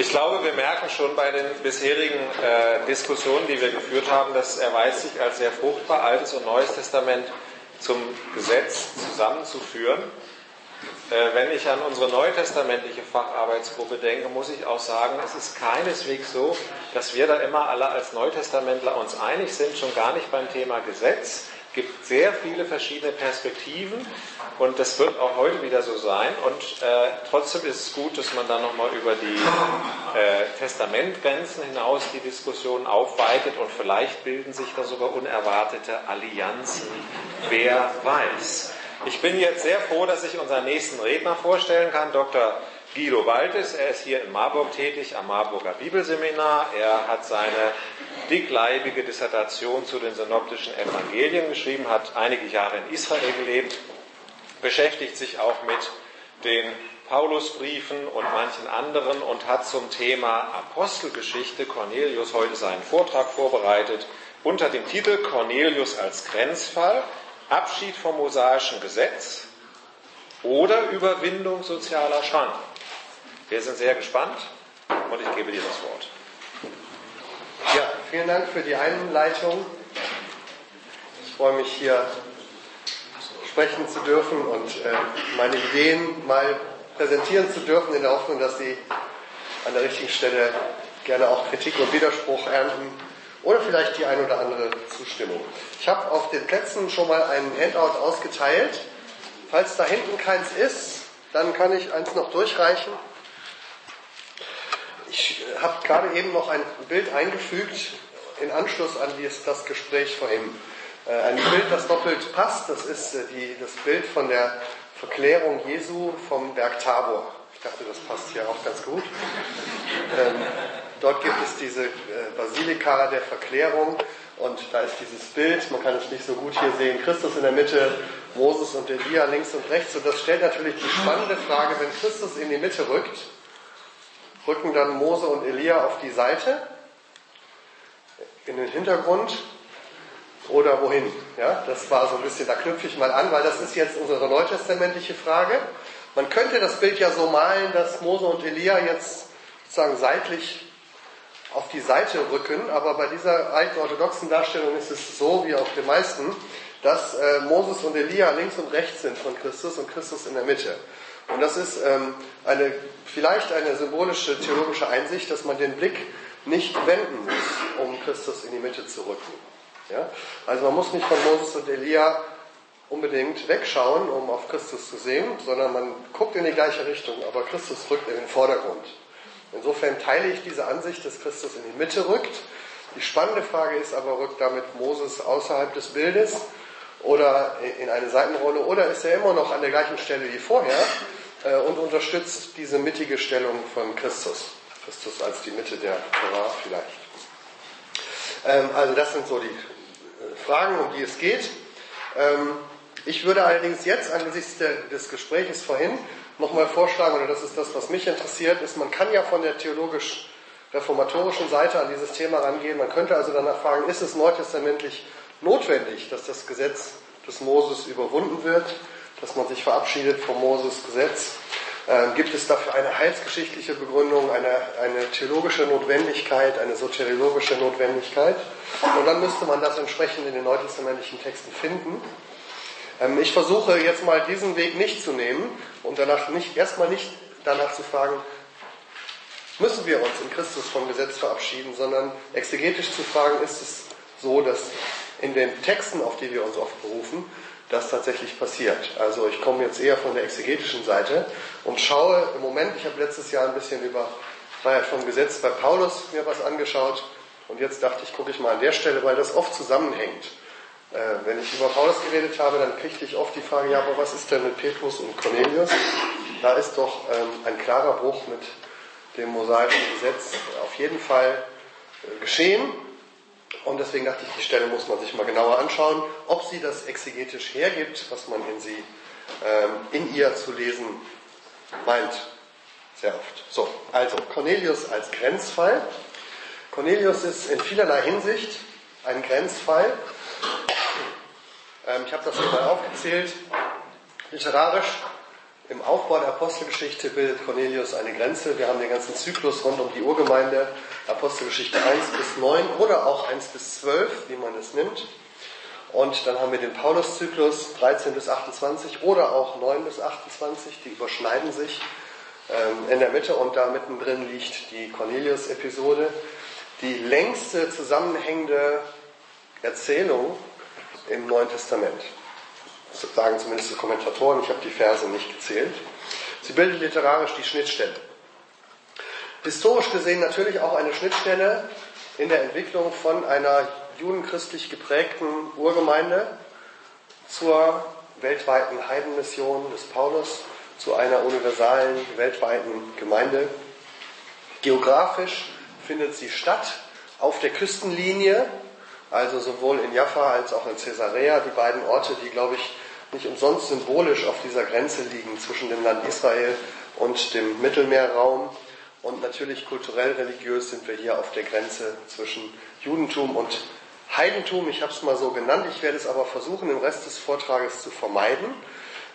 Ich glaube, wir merken schon bei den bisherigen äh, Diskussionen, die wir geführt haben, das erweist sich als sehr fruchtbar, Altes und Neues Testament zum Gesetz zusammenzuführen. Äh, wenn ich an unsere neutestamentliche Facharbeitsgruppe denke, muss ich auch sagen, es ist keineswegs so, dass wir da immer alle als Neutestamentler uns einig sind, schon gar nicht beim Thema Gesetz. Es gibt sehr viele verschiedene Perspektiven und das wird auch heute wieder so sein. Und äh, trotzdem ist es gut, dass man dann nochmal über die äh, Testamentgrenzen hinaus die Diskussion aufweitet und vielleicht bilden sich da sogar unerwartete Allianzen. Wer weiß. Ich bin jetzt sehr froh, dass ich unseren nächsten Redner vorstellen kann, Dr. Guido Waltes. Er ist hier in Marburg tätig, am Marburger Bibelseminar. Er hat seine dickleibige Dissertation zu den synoptischen Evangelien geschrieben, hat einige Jahre in Israel gelebt, beschäftigt sich auch mit den Paulusbriefen und manchen anderen und hat zum Thema Apostelgeschichte Cornelius heute seinen Vortrag vorbereitet unter dem Titel Cornelius als Grenzfall Abschied vom mosaischen Gesetz oder Überwindung sozialer Schranken. Wir sind sehr gespannt und ich gebe dir das Wort. Ja, vielen Dank für die Einleitung. Ich freue mich hier sprechen zu dürfen und äh, meine Ideen mal präsentieren zu dürfen, in der Hoffnung, dass Sie an der richtigen Stelle gerne auch Kritik und Widerspruch ernten oder vielleicht die ein oder andere Zustimmung. Ich habe auf den Plätzen schon mal einen Handout ausgeteilt. Falls da hinten keins ist, dann kann ich eins noch durchreichen. Ich habe gerade eben noch ein Bild eingefügt in Anschluss an das Gespräch vorhin. Äh, ein Bild, das doppelt passt, das ist äh, die, das Bild von der Verklärung Jesu vom Berg Tabor. Ich dachte, das passt hier auch ganz gut. Ähm, dort gibt es diese äh, Basilika der Verklärung und da ist dieses Bild, man kann es nicht so gut hier sehen, Christus in der Mitte, Moses und Elia links und rechts. Und das stellt natürlich die spannende Frage, wenn Christus in die Mitte rückt, rücken dann Mose und Elia auf die Seite, in den Hintergrund oder wohin? Ja, das war so ein bisschen, da knüpfe ich mal an, weil das ist jetzt unsere neutestamentliche Frage. Man könnte das Bild ja so malen, dass Mose und Elia jetzt sozusagen seitlich auf die Seite rücken, aber bei dieser alten orthodoxen Darstellung ist es so, wie auf den meisten, dass äh, Moses und Elia links und rechts sind von Christus und Christus in der Mitte. Und das ist ähm, eine, vielleicht eine symbolische theologische Einsicht, dass man den Blick nicht wenden muss, um Christus in die Mitte zu rücken. Ja? Also man muss nicht von Moses und Elia unbedingt wegschauen, um auf Christus zu sehen, sondern man guckt in die gleiche Richtung, aber Christus rückt in den Vordergrund. Insofern teile ich diese Ansicht, dass Christus in die Mitte rückt. Die spannende Frage ist aber, rückt damit Moses außerhalb des Bildes oder in eine Seitenrolle oder ist er immer noch an der gleichen Stelle wie vorher und unterstützt diese mittige Stellung von Christus? Christus als die Mitte der Torah vielleicht. Ähm, also das sind so die äh, Fragen, um die es geht. Ähm, ich würde allerdings jetzt angesichts des Gespräches vorhin nochmal vorschlagen, oder das ist das, was mich interessiert, ist, man kann ja von der theologisch-reformatorischen Seite an dieses Thema rangehen. Man könnte also danach fragen, ist es neutestamentlich notwendig, dass das Gesetz des Moses überwunden wird, dass man sich verabschiedet vom Moses Gesetz? Ähm, gibt es dafür eine heilsgeschichtliche Begründung, eine, eine theologische Notwendigkeit, eine soteriologische Notwendigkeit? Und dann müsste man das entsprechend in den neutestamentlichen Texten finden. Ähm, ich versuche jetzt mal diesen Weg nicht zu nehmen und danach nicht, erstmal nicht danach zu fragen, müssen wir uns in Christus vom Gesetz verabschieden, sondern exegetisch zu fragen, ist es so, dass in den Texten, auf die wir uns oft berufen, das tatsächlich passiert. Also ich komme jetzt eher von der exegetischen Seite und schaue im Moment, ich habe letztes Jahr ein bisschen über Freiheit vom Gesetz bei Paulus mir was angeschaut und jetzt dachte ich, gucke ich mal an der Stelle, weil das oft zusammenhängt. Äh, wenn ich über Paulus geredet habe, dann kriegte ich oft die Frage, ja, aber was ist denn mit Petrus und Cornelius? Da ist doch ähm, ein klarer Bruch mit dem mosaischen Gesetz auf jeden Fall äh, geschehen. Und deswegen dachte ich, die Stelle muss man sich mal genauer anschauen, ob sie das exegetisch hergibt, was man in sie, ähm, in ihr zu lesen meint. Sehr oft. So, also Cornelius als Grenzfall. Cornelius ist in vielerlei Hinsicht ein Grenzfall. Ähm, ich habe das hier mal aufgezählt. Literarisch Im Aufbau der Apostelgeschichte bildet Cornelius eine Grenze. Wir haben den ganzen Zyklus rund um die Urgemeinde, Apostelgeschichte 1 bis 9 oder auch 1 bis 12, wie man es nimmt. Und dann haben wir den Paulus-Zyklus 13 bis 28 oder auch 9 bis 28, die überschneiden sich ähm, in der Mitte und da mittendrin liegt die Cornelius-Episode, die längste zusammenhängende Erzählung im Neuen Testament. Sagen zumindest die Kommentatoren, ich habe die Verse nicht gezählt. Sie bildet literarisch die Schnittstelle. Historisch gesehen natürlich auch eine Schnittstelle in der Entwicklung von einer judenchristlich geprägten Urgemeinde zur weltweiten Heidenmission des Paulus, zu einer universalen weltweiten Gemeinde. Geografisch findet sie statt auf der Küstenlinie, also sowohl in Jaffa als auch in Caesarea, die beiden Orte, die, glaube ich, nicht umsonst symbolisch auf dieser Grenze liegen zwischen dem Land Israel und dem Mittelmeerraum. Und natürlich kulturell religiös sind wir hier auf der Grenze zwischen Judentum und Heidentum. Ich habe es mal so genannt. Ich werde es aber versuchen, im Rest des Vortrages zu vermeiden.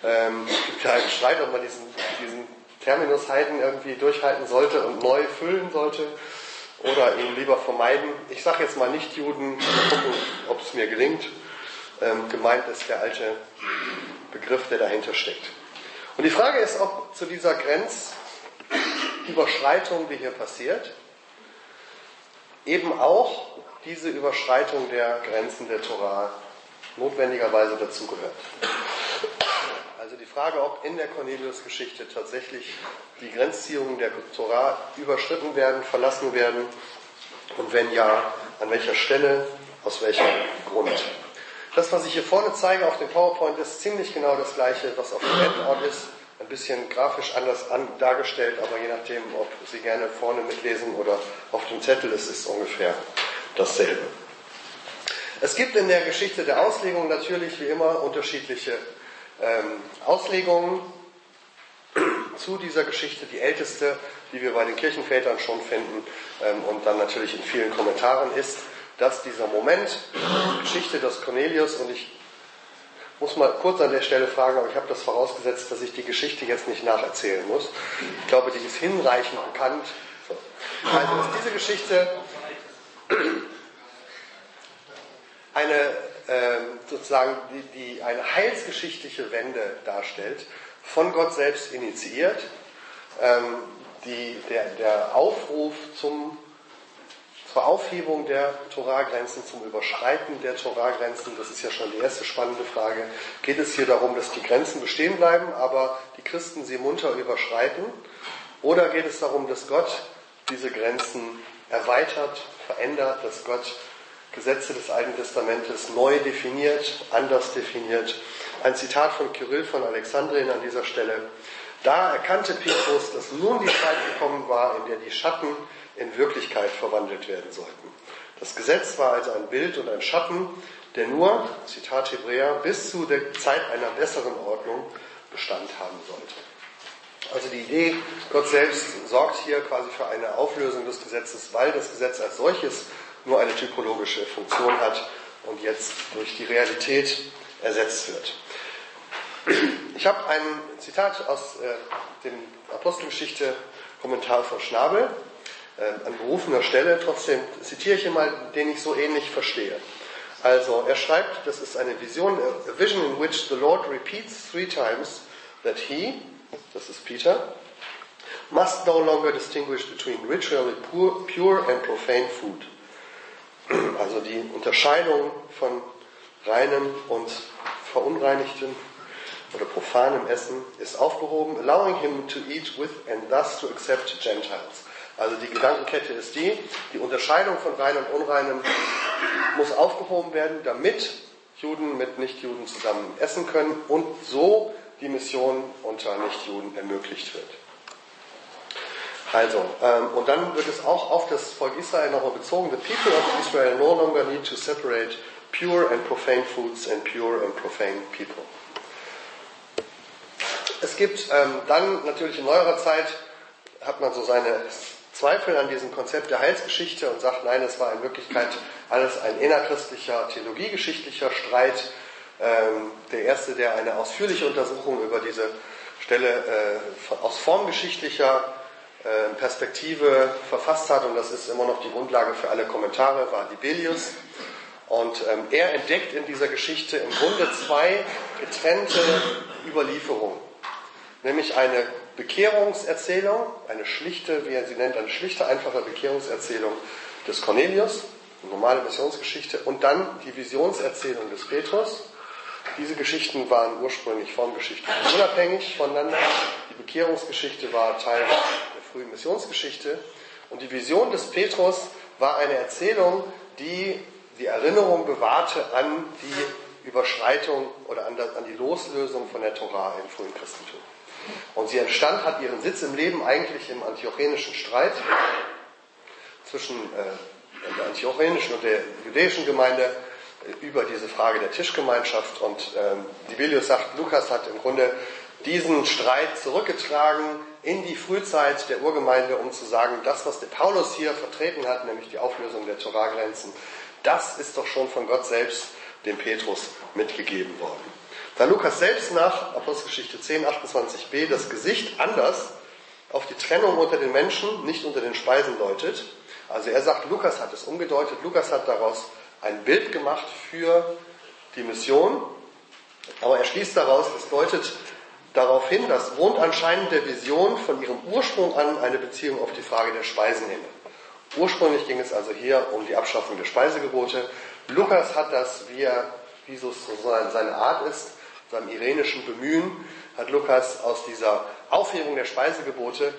Ähm, es gibt ja einen Streit, ob man diesen, diesen Terminus Heiden irgendwie durchhalten sollte und neu füllen sollte oder ihn lieber vermeiden. Ich sage jetzt mal nicht Juden, mal gucken, ob es mir gelingt. Ähm, gemeint ist der alte Begriff, der dahinter steckt. Und die Frage ist, ob zu dieser Grenzüberschreitung, die hier passiert, eben auch diese Überschreitung der Grenzen der Torah notwendigerweise dazugehört. Also die Frage, ob in der Cornelius-Geschichte tatsächlich die Grenzziehungen der Torah überschritten werden, verlassen werden und wenn ja, an welcher Stelle, aus welchem Grund. Das, was ich hier vorne zeige auf dem PowerPoint, ist ziemlich genau das gleiche, was auf dem Endort ist. Ein bisschen grafisch anders an, dargestellt, aber je nachdem, ob Sie gerne vorne mitlesen oder auf dem Zettel, es ist ungefähr dasselbe. Es gibt in der Geschichte der Auslegung natürlich wie immer unterschiedliche ähm, Auslegungen zu dieser Geschichte. Die älteste, die wir bei den Kirchenvätern schon finden ähm, und dann natürlich in vielen Kommentaren ist, dass dieser Moment, die Geschichte des Cornelius, und ich muss mal kurz an der Stelle fragen, aber ich habe das vorausgesetzt, dass ich die Geschichte jetzt nicht nacherzählen muss. Ich glaube, die ist hinreichend bekannt. Also, dass diese Geschichte eine sozusagen die, die eine heilsgeschichtliche Wende darstellt, von Gott selbst initiiert, ähm, die, der, der Aufruf zum zur Aufhebung der Toragrenzen, zum Überschreiten der Toragrenzen, das ist ja schon die erste spannende Frage, geht es hier darum, dass die Grenzen bestehen bleiben, aber die Christen sie munter überschreiten? Oder geht es darum, dass Gott diese Grenzen erweitert, verändert, dass Gott Gesetze des Alten Testamentes neu definiert, anders definiert? Ein Zitat von Kyrill von Alexandrien an dieser Stelle. Da erkannte Petrus, dass nun die Zeit gekommen war, in der die Schatten in Wirklichkeit verwandelt werden sollten. Das Gesetz war also ein Bild und ein Schatten, der nur, Zitat Hebräer, bis zu der Zeit einer besseren Ordnung Bestand haben sollte. Also die Idee, Gott selbst sorgt hier quasi für eine Auflösung des Gesetzes, weil das Gesetz als solches nur eine typologische Funktion hat und jetzt durch die Realität ersetzt wird. Ich habe ein Zitat aus äh, dem Apostelgeschichte-Kommentar von Schnabel äh, an berufener Stelle. Trotzdem zitiere ich ihn mal, den ich so ähnlich verstehe. Also er schreibt, das ist eine Vision, a vision in which the Lord repeats three times that he, das ist Peter, must no longer distinguish between ritually pure, pure and profane food. Also die Unterscheidung von reinem und verunreinigtem oder profanem Essen ist aufgehoben, allowing him to eat with and thus to accept Gentiles. Also die Gedankenkette ist die, die Unterscheidung von rein und unreinem muss aufgehoben werden, damit Juden mit Nichtjuden zusammen essen können und so die Mission unter Nichtjuden ermöglicht wird. Also, ähm, und dann wird es auch auf das Volk Israel nochmal bezogen. The people of Israel no longer need to separate pure and profane foods and pure and profane people. Es gibt ähm, dann natürlich in neuerer Zeit, hat man so seine Zweifel an diesem Konzept der Heilsgeschichte und sagt, nein, es war in Wirklichkeit alles ein innerchristlicher, theologiegeschichtlicher Streit. Ähm, der erste, der eine ausführliche Untersuchung über diese Stelle äh, aus formgeschichtlicher Perspektive verfasst hat, und das ist immer noch die Grundlage für alle Kommentare, war Dibelius. Und ähm, er entdeckt in dieser Geschichte im Grunde zwei getrennte Überlieferungen. Nämlich eine Bekehrungserzählung, eine schlichte, wie er sie nennt, eine schlichte, einfache Bekehrungserzählung des Cornelius, eine normale Missionsgeschichte, und dann die Visionserzählung des Petrus. Diese Geschichten waren ursprünglich formgeschichtlich unabhängig voneinander. Die Bekehrungsgeschichte war Teil frühen Missionsgeschichte. Und die Vision des Petrus war eine Erzählung, die die Erinnerung bewahrte an die Überschreitung oder an, die Loslösung von der Torah im frühen Christentum. Und sie entstand, hat ihren Sitz im Leben eigentlich im antiochenischen Streit zwischen äh, der antiochenischen und der jüdischen Gemeinde äh, über diese Frage der Tischgemeinschaft. Und ähm, Dibelius sagt, Lukas hat im Grunde diesen Streit zurückgetragen in die Frühzeit der Urgemeinde, um zu sagen, das, was der Paulus hier vertreten hat, nämlich die Auflösung der Torahgrenzen, das ist doch schon von Gott selbst dem Petrus mitgegeben worden. Da Lukas selbst nach Apostelgeschichte 10, 28b das Gesicht anders auf die Trennung unter den Menschen, nicht unter den Speisen deutet, also er sagt, Lukas hat es umgedeutet, Lukas hat daraus ein Bild gemacht für die Mission, aber er schließt daraus, es deutet darauf hin, dass wohnt anscheinend der Vision von ihrem Ursprung an eine Beziehung auf die Frage der Speisen inne. Ursprünglich ging es also hier um die Abschaffung der Speisegebote. Lukas hat das, wie, wie so seine Art ist, seinem irenischen Bemühen, hat Lukas aus dieser Aufhebung der Speisegebote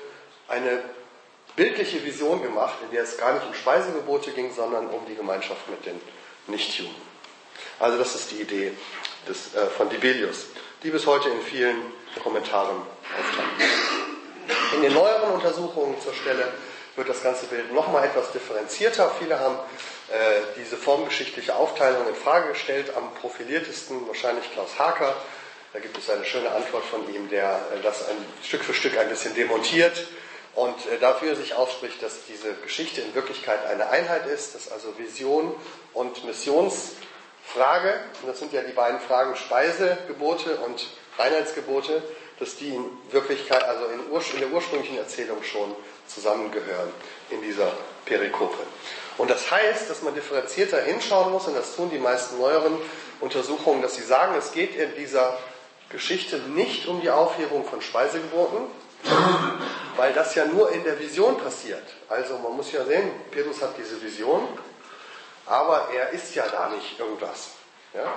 eine bildliche Vision gemacht, in der es gar nicht um Speisegebote ging, sondern um die Gemeinschaft mit den Nichtjuden. Also das ist die Idee des, äh, von Dibelius, die bis heute in vielen Kommentaren auftaucht. In den neueren Untersuchungen zur Stelle wird das ganze Bild nochmal etwas differenzierter. Viele haben äh, diese formgeschichtliche Aufteilung in Frage gestellt. Am profiliertesten wahrscheinlich Klaus Haker. Da gibt es eine schöne Antwort von ihm, der äh, das ein Stück für Stück ein bisschen demontiert und äh, dafür sich ausspricht, dass diese Geschichte in Wirklichkeit eine Einheit ist, dass also Vision und Missionsfrage, und das sind ja die beiden Fragen Speisegebote und Reinheitsgebote, dass die in Wirklichkeit, also in, in der ursprünglichen Erzählung schon zusammengehören in dieser Perikope. Und das heißt, dass man differenzierter hinschauen muss, und das tun die meisten neueren Untersuchungen, dass sie sagen, es geht in dieser Geschichte nicht um die Aufhebung von Speisegeboten, weil das ja nur in der Vision passiert. Also man muss ja sehen, Petrus hat diese Vision, aber er ist ja da nicht irgendwas. Ja?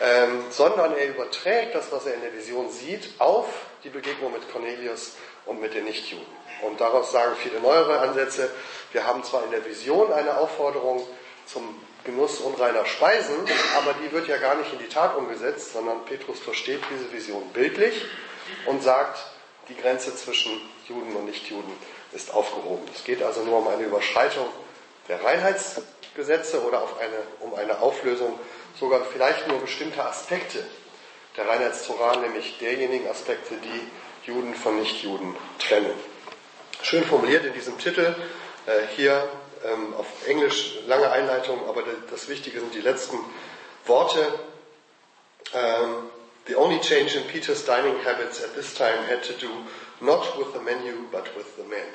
Ähm, sondern er überträgt das, was er in der Vision sieht, auf die Begegnung mit Cornelius und mit den Nichtjuden. Und daraus sagen viele neuere Ansätze, wir haben zwar in der Vision eine Aufforderung zum Genuss unreiner Speisen, aber die wird ja gar nicht in die Tat umgesetzt, sondern Petrus versteht diese Vision bildlich und sagt, die Grenze zwischen Juden und Nichtjuden ist aufgehoben. Es geht also nur um eine Überschreitung der Reinheitsgesetze oder eine, um eine Auflösung sogar vielleicht nur bestimmter Aspekte der Reinheitstorah, nämlich derjenigen Aspekte, die Juden von Nichtjuden trennen. Schön formuliert in diesem Titel, äh, hier ähm, auf Englisch lange Einleitung, aber das Wichtige sind die letzten Worte. Ähm, the only change in Peter's dining habits at this time had to do not with the menu, but with the men.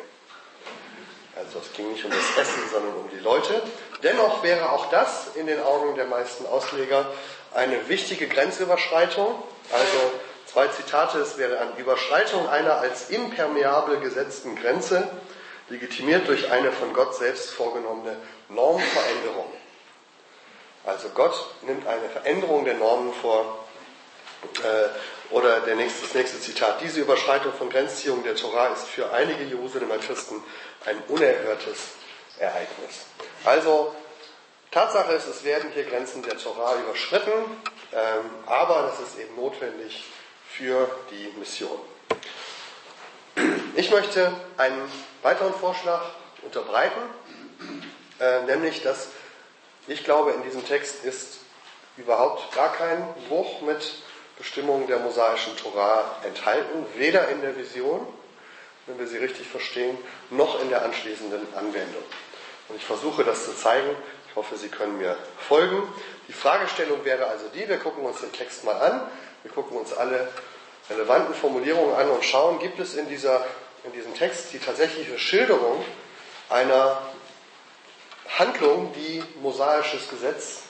Also es ging nicht um das Essen, sondern um die Leute. Dennoch wäre auch das in den Augen der meisten Ausleger eine wichtige Grenzüberschreitung. Also zwei Zitate, es wäre eine Überschreitung einer als impermeabel gesetzten Grenze, legitimiert durch eine von Gott selbst vorgenommene Normveränderung. Also Gott nimmt eine Veränderung der Normen vor. Äh, oder der nächste, das nächste Zitat. Diese Überschreitung von Grenzziehungen der Torah ist für einige Jerusalemer Christen ein unerhörtes Ereignis. Also Tatsache ist, es werden hier Grenzen der Torah überschritten, ähm, aber das ist eben notwendig für die Mission. Ich möchte einen weiteren Vorschlag unterbreiten, äh, nämlich dass ich glaube, in diesem Text ist überhaupt gar kein Bruch mit Bestimmungen der mosaischen Torah enthalten, weder in der Vision, wenn wir sie richtig verstehen, noch in der anschließenden Anwendung. Und ich versuche das zu zeigen. Ich hoffe, Sie können mir folgen. Die Fragestellung wäre also die, wir gucken uns den Text mal an. Wir gucken uns alle relevanten Formulierungen an und schauen, gibt es in, dieser, in diesem Text die tatsächliche Schilderung einer Handlung, die mosaisches Gesetz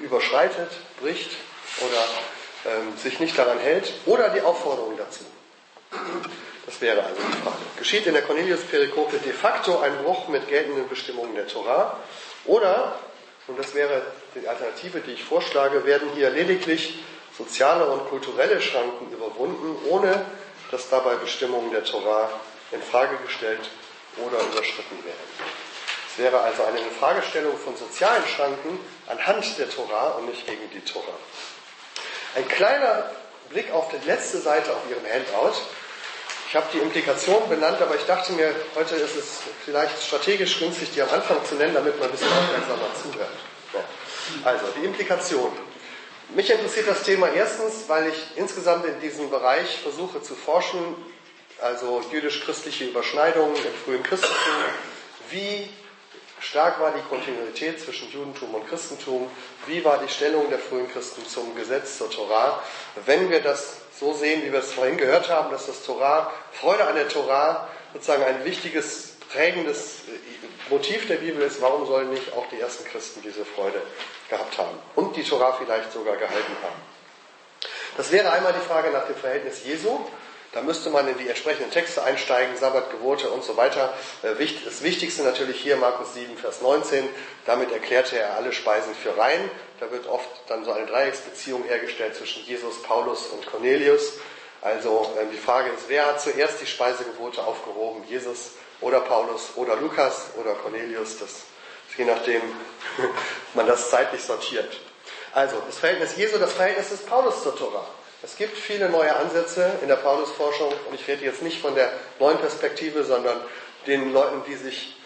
überschreitet, bricht oder ähm, sich nicht daran hält, oder die Aufforderung dazu. Das wäre also die Frage. Geschieht in der Cornelius-Perikope de facto ein Bruch mit geltenden Bestimmungen der Torah? Oder, und das wäre die Alternative, die ich vorschlage, werden hier lediglich soziale und kulturelle Schranken überwunden, ohne dass dabei Bestimmungen der Torah in Frage gestellt oder überschritten werden. Es wäre also eine Infragestellung von sozialen Schranken anhand der Torah und nicht gegen die Torah. Ein kleiner Blick auf die letzte Seite auf Ihrem Handout. Ich habe die Implikation benannt, aber ich dachte mir, heute ist es vielleicht strategisch günstig, die am Anfang zu nennen, damit man ein bisschen aufmerksamer zuhört. Also, die Implikation. Mich interessiert das Thema erstens, weil ich insgesamt in diesem Bereich versuche zu forschen, also jüdisch-christliche Überschneidungen im frühen Christentum. Wie stark war die Kontinuität zwischen Judentum und Christentum? Wie war die Stellung der frühen Christen zum Gesetz, zur Torah? Wenn wir das so sehen, wie wir es vorhin gehört haben, dass das Torah, Freude an der Torah sozusagen ein wichtiges, prägendes Motiv der Bibel ist, warum sollen nicht auch die ersten Christen diese Freude gehabt haben und die Torah vielleicht sogar gehalten haben. Das wäre einmal die Frage nach dem Verhältnis Jesu. Da müsste man in die entsprechenden Texte einsteigen, Sabbat, Gebote und so weiter. Äh, das Wichtigste natürlich hier Markus 7, Vers 19. Damit erklärte er alle Speisen für rein. Da wird oft dann so eine Dreiecksbeziehung hergestellt zwischen Jesus, Paulus und Cornelius. Also ähm, die Frage ist, wer hat zuerst die Speisegebote aufgehoben? Jesus oder Paulus oder Lukas oder Cornelius? Das je nachdem man das zeitlich sortiert. Also das Verhältnis Jesu, das Verhältnis des Paulus zur Tora. Es gibt viele neue Ansätze in der Paulusforschung und ich rede jetzt nicht von der neuen Perspektive, sondern den Leuten, die sich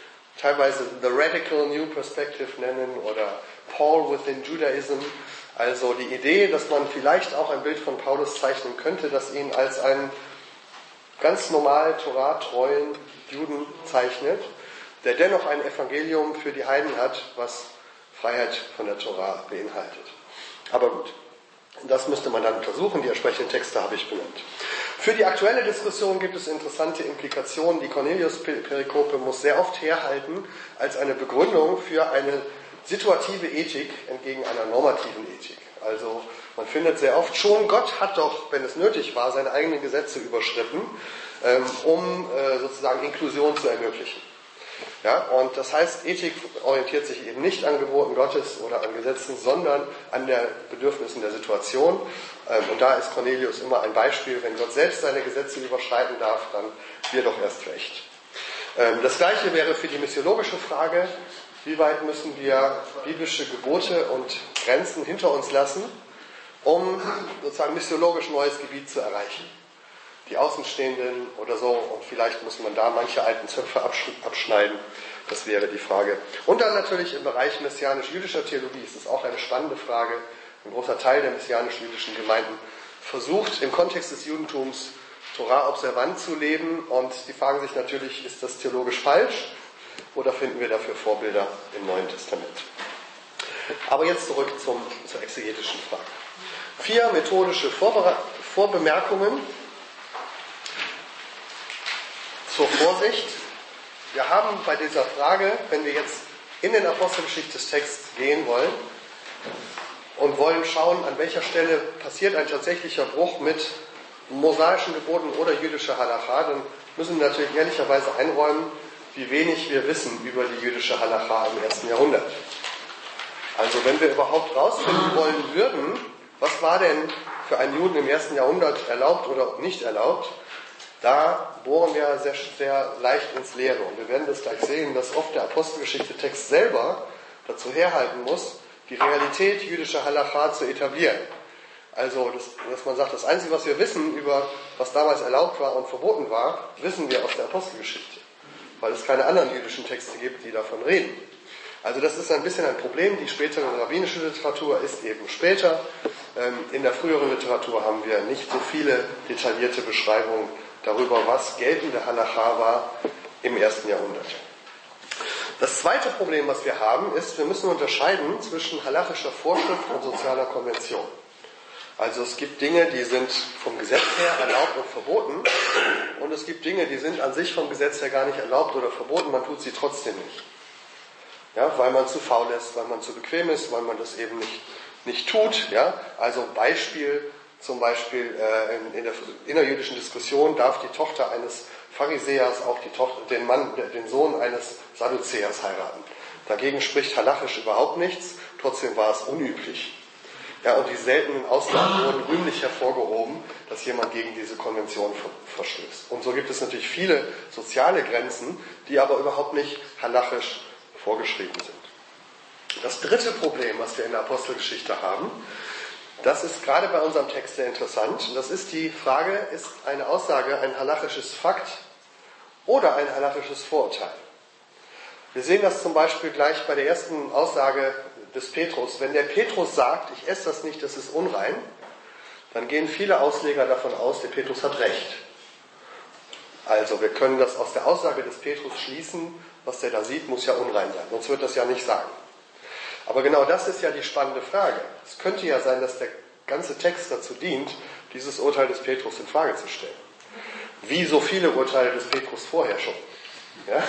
teilweise The Radical New Perspective nennen oder Paul within Judaism. Also die Idee, dass man vielleicht auch ein Bild von Paulus zeichnen könnte, das ihn als einen ganz normal Torah-treuen Juden zeichnet der dennoch ein Evangelium für die Heiden hat, was Freiheit von der Torah beinhaltet. Aber gut, das müsste man dann untersuchen. Die entsprechenden Texte habe ich benannt. Für die aktuelle Diskussion gibt es interessante Implikationen. Die Cornelius-Perikope muss sehr oft herhalten als eine Begründung für eine situative Ethik entgegen einer normativen Ethik. Also man findet sehr oft schon, Gott hat doch, wenn es nötig war, seine eigenen Gesetze überschritten, ähm, um äh, sozusagen Inklusion zu ermöglichen. Ja, und das heißt, Ethik orientiert sich eben nicht an Geboten Gottes oder an Gesetzen, sondern an den Bedürfnissen der Situation. Ähm, und da ist Cornelius immer ein Beispiel. Wenn Gott selbst seine Gesetze überschreiten darf, dann wir doch erst recht. Ähm, das gleiche wäre für die missiologische Frage, wie weit müssen wir biblische Gebote und Grenzen hinter uns lassen, um sozusagen missiologisch neues Gebiet zu erreichen die Außenstehenden oder so. Und vielleicht muss man da manche alten Zöpfe abschneiden. Das wäre die Frage. Und dann natürlich im Bereich messianisch-jüdischer Theologie ist es auch eine spannende Frage. Ein großer Teil der messianisch-jüdischen Gemeinden versucht im Kontext des Judentums Torah observant zu leben. Und die fragen sich natürlich, ist das theologisch falsch? Oder finden wir dafür Vorbilder im Neuen Testament? Aber jetzt zurück zum, zur exegetischen Frage. Vier methodische Vorbemerkungen zur Vorsicht. Wir haben bei dieser Frage, wenn wir jetzt in den Apostelgeschichtestext gehen wollen und wollen schauen, an welcher Stelle passiert ein tatsächlicher Bruch mit mosaischen Geboten oder jüdischer Halacha, dann müssen wir natürlich ehrlicherweise einräumen, wie wenig wir wissen über die jüdische Halacha im ersten Jahrhundert. Also wenn wir überhaupt rausfinden wollen würden, was war denn für einen Juden im ersten Jahrhundert erlaubt oder nicht erlaubt, da bohren wir sehr, sehr leicht ins Leere. Und wir werden das gleich sehen, dass oft der Apostelgeschichte-Text selber dazu herhalten muss, die Realität jüdischer Halacha zu etablieren. Also, dass, dass, man sagt, das Einzige, was wir wissen über, was damals erlaubt war und verboten war, wissen wir aus der Apostelgeschichte. Weil es keine anderen jüdischen Texte gibt, die davon reden. Also das ist ein bisschen ein Problem. Die spätere rabbinische Literatur ist eben später. Ähm, in der früheren Literatur haben wir nicht so viele detaillierte Beschreibungen darüber, was geltende Halacha war im ersten Jahrhundert. Das zweite Problem, was wir haben, ist, wir müssen unterscheiden zwischen halachischer Vorschrift und sozialer Konvention. Also es gibt Dinge, die sind vom Gesetz her erlaubt und verboten und es gibt Dinge, die sind an sich vom Gesetz her gar nicht erlaubt oder verboten, man tut sie trotzdem nicht. Ja, weil man zu faul ist, weil man zu bequem ist, weil man das eben nicht, nicht tut. Ja? Also Beispiel, zum Beispiel äh, in, der innerjüdischen Diskussion darf die Tochter eines Pharisäers auch die Tochter, den Mann, den Sohn eines Sadduzäers heiraten. Dagegen spricht halachisch überhaupt nichts, trotzdem war es unüblich. Ja, und die seltenen Ausnahmen wurden rühmlich hervorgehoben, dass jemand gegen diese Konvention verstößt. Und so gibt es natürlich viele soziale Grenzen, die aber überhaupt nicht halachisch vorgeschrieben sind. Das dritte Problem, was wir in der Apostelgeschichte haben, das ist gerade bei unserem Text sehr interessant. Das ist die Frage, ist eine Aussage ein halachisches Fakt oder ein halachisches Vorurteil? Wir sehen das zum Beispiel gleich bei der ersten Aussage des Petrus. Wenn der Petrus sagt, ich esse das nicht, das ist unrein, dann gehen viele Ausleger davon aus, der Petrus hat recht. Also wir können das aus der Aussage des Petrus schließen, was der da sieht, muss ja unrein sein, sonst wird das ja nicht sagen. Aber genau das ist ja die spannende Frage. Es könnte ja sein, dass der ganze Text dazu dient, dieses Urteil des Petrus in Frage zu stellen. Wie so viele Urteile des Petrus vorher schon. Ja?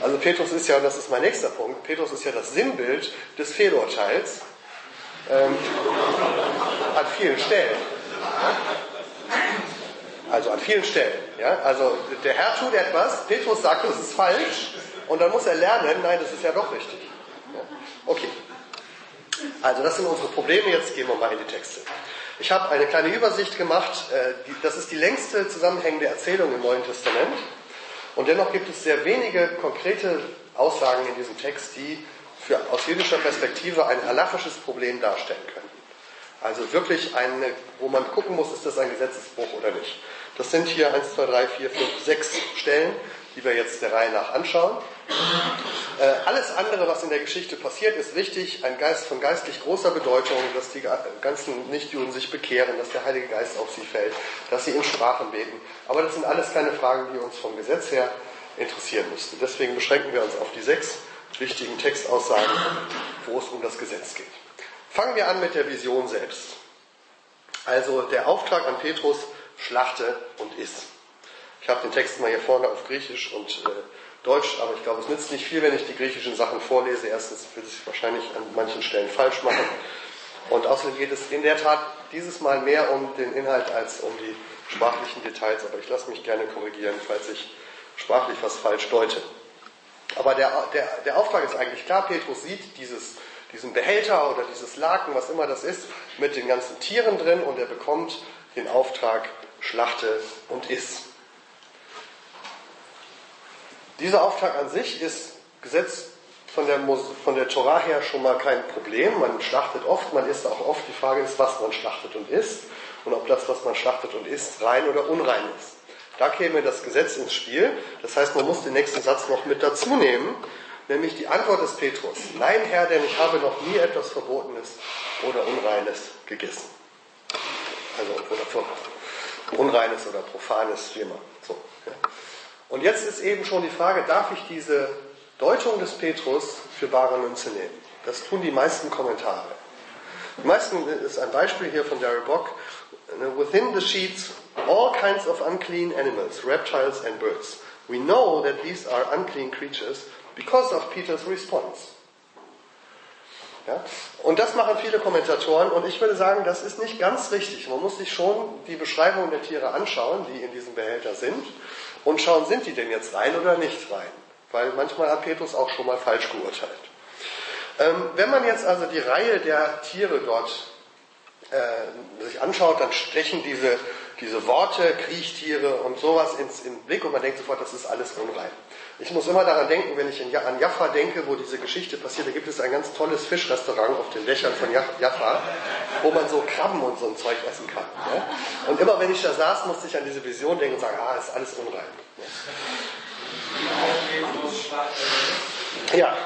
Also Petrus ist ja, und das ist mein nächster Punkt, Petrus ist ja das Sinnbild des Fehlurteils ähm, an vielen Stellen. Also an vielen Stellen. Ja? Also der Herr tut etwas, Petrus sagt, das ist falsch, und dann muss er lernen, nein, das ist ja doch richtig. Ja? Okay. Also das sind unsere Probleme, jetzt gehen wir mal in die Texte. Ich habe eine kleine Übersicht gemacht, äh, das ist die längste zusammenhängende Erzählung im Neuen Testament. Und dennoch gibt es sehr wenige konkrete Aussagen in diesem Text, die für, aus jüdischer Perspektive ein halachisches Problem darstellen können. Also wirklich eine, wo man gucken muss, ist das ein Gesetzesbruch oder nicht. Das sind hier 1, 2, 3, 4, 5, 6 Stellen, die wir jetzt der Reihe nach anschauen. Äh, alles andere, was in der Geschichte passiert, ist wichtig, ein Geist von geistlich großer Bedeutung, dass die ganzen Nichtjuden sich bekehren, dass der Heilige Geist auf sie fällt, dass sie in Sprachen beten. Aber das sind alles keine Fragen, die uns vom Gesetz her interessieren müssten. Deswegen beschränken wir uns auf die sechs wichtigen Textaussagen, wo es um das Gesetz geht. Fangen wir an mit der Vision selbst. Also der Auftrag an Petrus, schlachte und iss. Ich habe den Text mal hier vorne auf Griechisch und äh, Deutsch, aber ich glaube, es nützt nicht viel, wenn ich die griechischen Sachen vorlese. Erstens würde ich wahrscheinlich an manchen Stellen falsch machen. Und außerdem geht es in der Tat dieses Mal mehr um den Inhalt als um die sprachlichen Details. Aber ich lasse mich gerne korrigieren, falls ich sprachlich was falsch deute. Aber der, der, der Auftrag ist eigentlich klar. Petrus sieht dieses, diesen Behälter oder dieses Laken, was immer das ist, mit den ganzen Tieren drin und er bekommt den Auftrag, schlachte und iss. Dieser Auftrag an sich ist Gesetz von der, von der Torah her schon mal kein Problem. Man schlachtet oft, man isst auch oft. Die Frage ist, was man schlachtet und isst und ob das, was man schlachtet und isst, rein oder unrein ist. Da käme das Gesetz ins Spiel. Das heißt, man muss den nächsten Satz noch mit dazu nehmen, nämlich die Antwort des Petrus. Nein, Herr, denn ich habe noch nie etwas Verbotenes oder Unreines gegessen. Also, oder Unreines oder Profanes, wie immer. So, ja. Und jetzt ist eben schon die Frage, darf ich diese Deutung des Petrus für bare Münze nehmen? Das tun die meisten Kommentare. Die meisten ist ein Beispiel hier von Darry Bock. Within the sheets, all kinds of unclean animals, reptiles and birds. We know that these are unclean creatures because of Peter's response. Ja? Und das machen viele Kommentatoren und ich würde sagen, das ist nicht ganz richtig. Man muss sich schon die Beschreibung der Tiere anschauen, die in diesem Behälter sind und schauen, sind die denn jetzt rein oder nicht rein? Weil manchmal hat Petrus auch schon mal falsch geurteilt. Ähm, wenn man jetzt also die Reihe der Tiere dort äh, sich anschaut, dann stechen diese, diese Worte, Kriechtiere und sowas ins, in den Blick und man denkt sofort, das ist alles unrein. Ich muss immer daran denken, wenn ich an Jaffa denke, wo diese Geschichte passiert, da gibt es ein ganz tolles Fischrestaurant auf den Dächern von Jaffa, wo man so Krabben und so ein Zeug essen kann. Ja? Und immer wenn ich da saß, musste ich an diese Vision denken und sagen, ah, ist alles unrein. Ja, ne?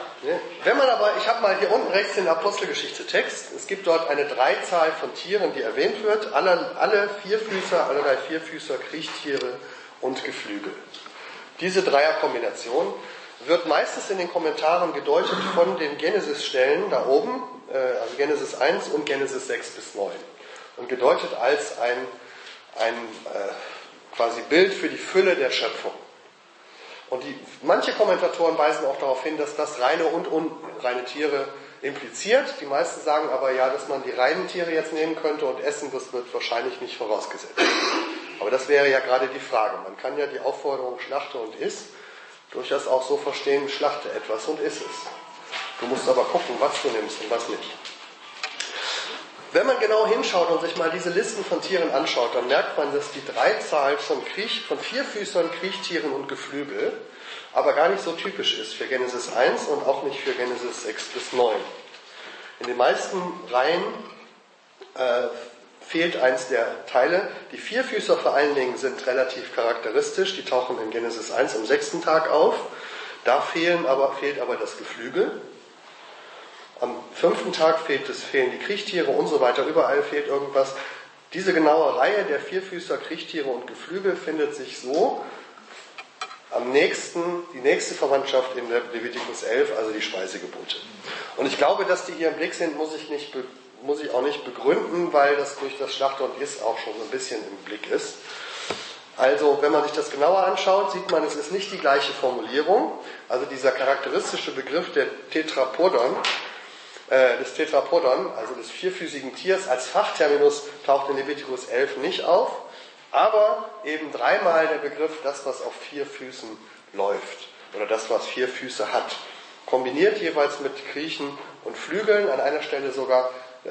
Wenn man aber, ich habe mal hier unten rechts den Apostelgeschichte-Text, es gibt dort eine Dreizahl von Tieren, die erwähnt wird, alle, alle Vierfüßer, allerlei Vierfüßer, Kriechtiere und Geflügel. Diese Dreierkombination wird meistens in den Kommentaren gedeutet von den Genesis-Stellen da oben, äh, also Genesis 1 und Genesis 6 bis 9. und gedeutet als ein, ein äh, quasi Bild für die Fülle der Schöpfung. Und die, manche Kommentatoren weisen auch darauf hin, dass das reine und unreine Tiere impliziert. Die meisten sagen aber ja, dass man die reinen Tiere jetzt nehmen könnte und essen, das wird wahrscheinlich nicht vorausgesetzt. Aber das wäre ja gerade die Frage. Man kann ja die Aufforderung schlachte und iss durchaus auch so verstehen, schlachte etwas und iss es. Du musst aber gucken, was du nimmst und was nicht. Wenn man genau hinschaut und sich mal diese Listen von Tieren anschaut, dann merkt man, dass die Dreizahl von, Kriech, von Vierfüßern, Kriechtieren und Geflügel aber gar nicht so typisch ist für Genesis 1 und auch nicht für Genesis 6 bis 9. In den meisten Reihen äh, fehlt eins der Teile. Die Vierfüßer vor allen Dingen sind relativ charakteristisch. Die tauchen in Genesis 1 am sechsten Tag auf. Da fehlen aber, fehlt aber das Geflügel. Am fünften Tag fehlt es, fehlen die Kriechtiere und so weiter. Überall fehlt irgendwas. Diese genaue Reihe der Vierfüßer, Kriechtiere und Geflügel findet sich so am nächsten, die nächste Verwandtschaft in Levitikus 11, also die Speisegebote. Und ich glaube, dass die hier im Blick sind, muss ich, nicht, muss ich auch nicht begründen, weil das durch das Schlachter und Is auch schon so ein bisschen im Blick ist. Also, wenn man sich das genauer anschaut, sieht man, es ist nicht die gleiche Formulierung. Also dieser charakteristische Begriff der Tetrapodon, äh, des Tetrapodon, also des vierfüßigen Tiers, als Fachterminus taucht in Levitikus 11 nicht auf aber eben dreimal der Begriff das, was auf vier Füßen läuft oder das, was vier Füße hat. Kombiniert jeweils mit Kriechen und Flügeln, an einer Stelle sogar äh,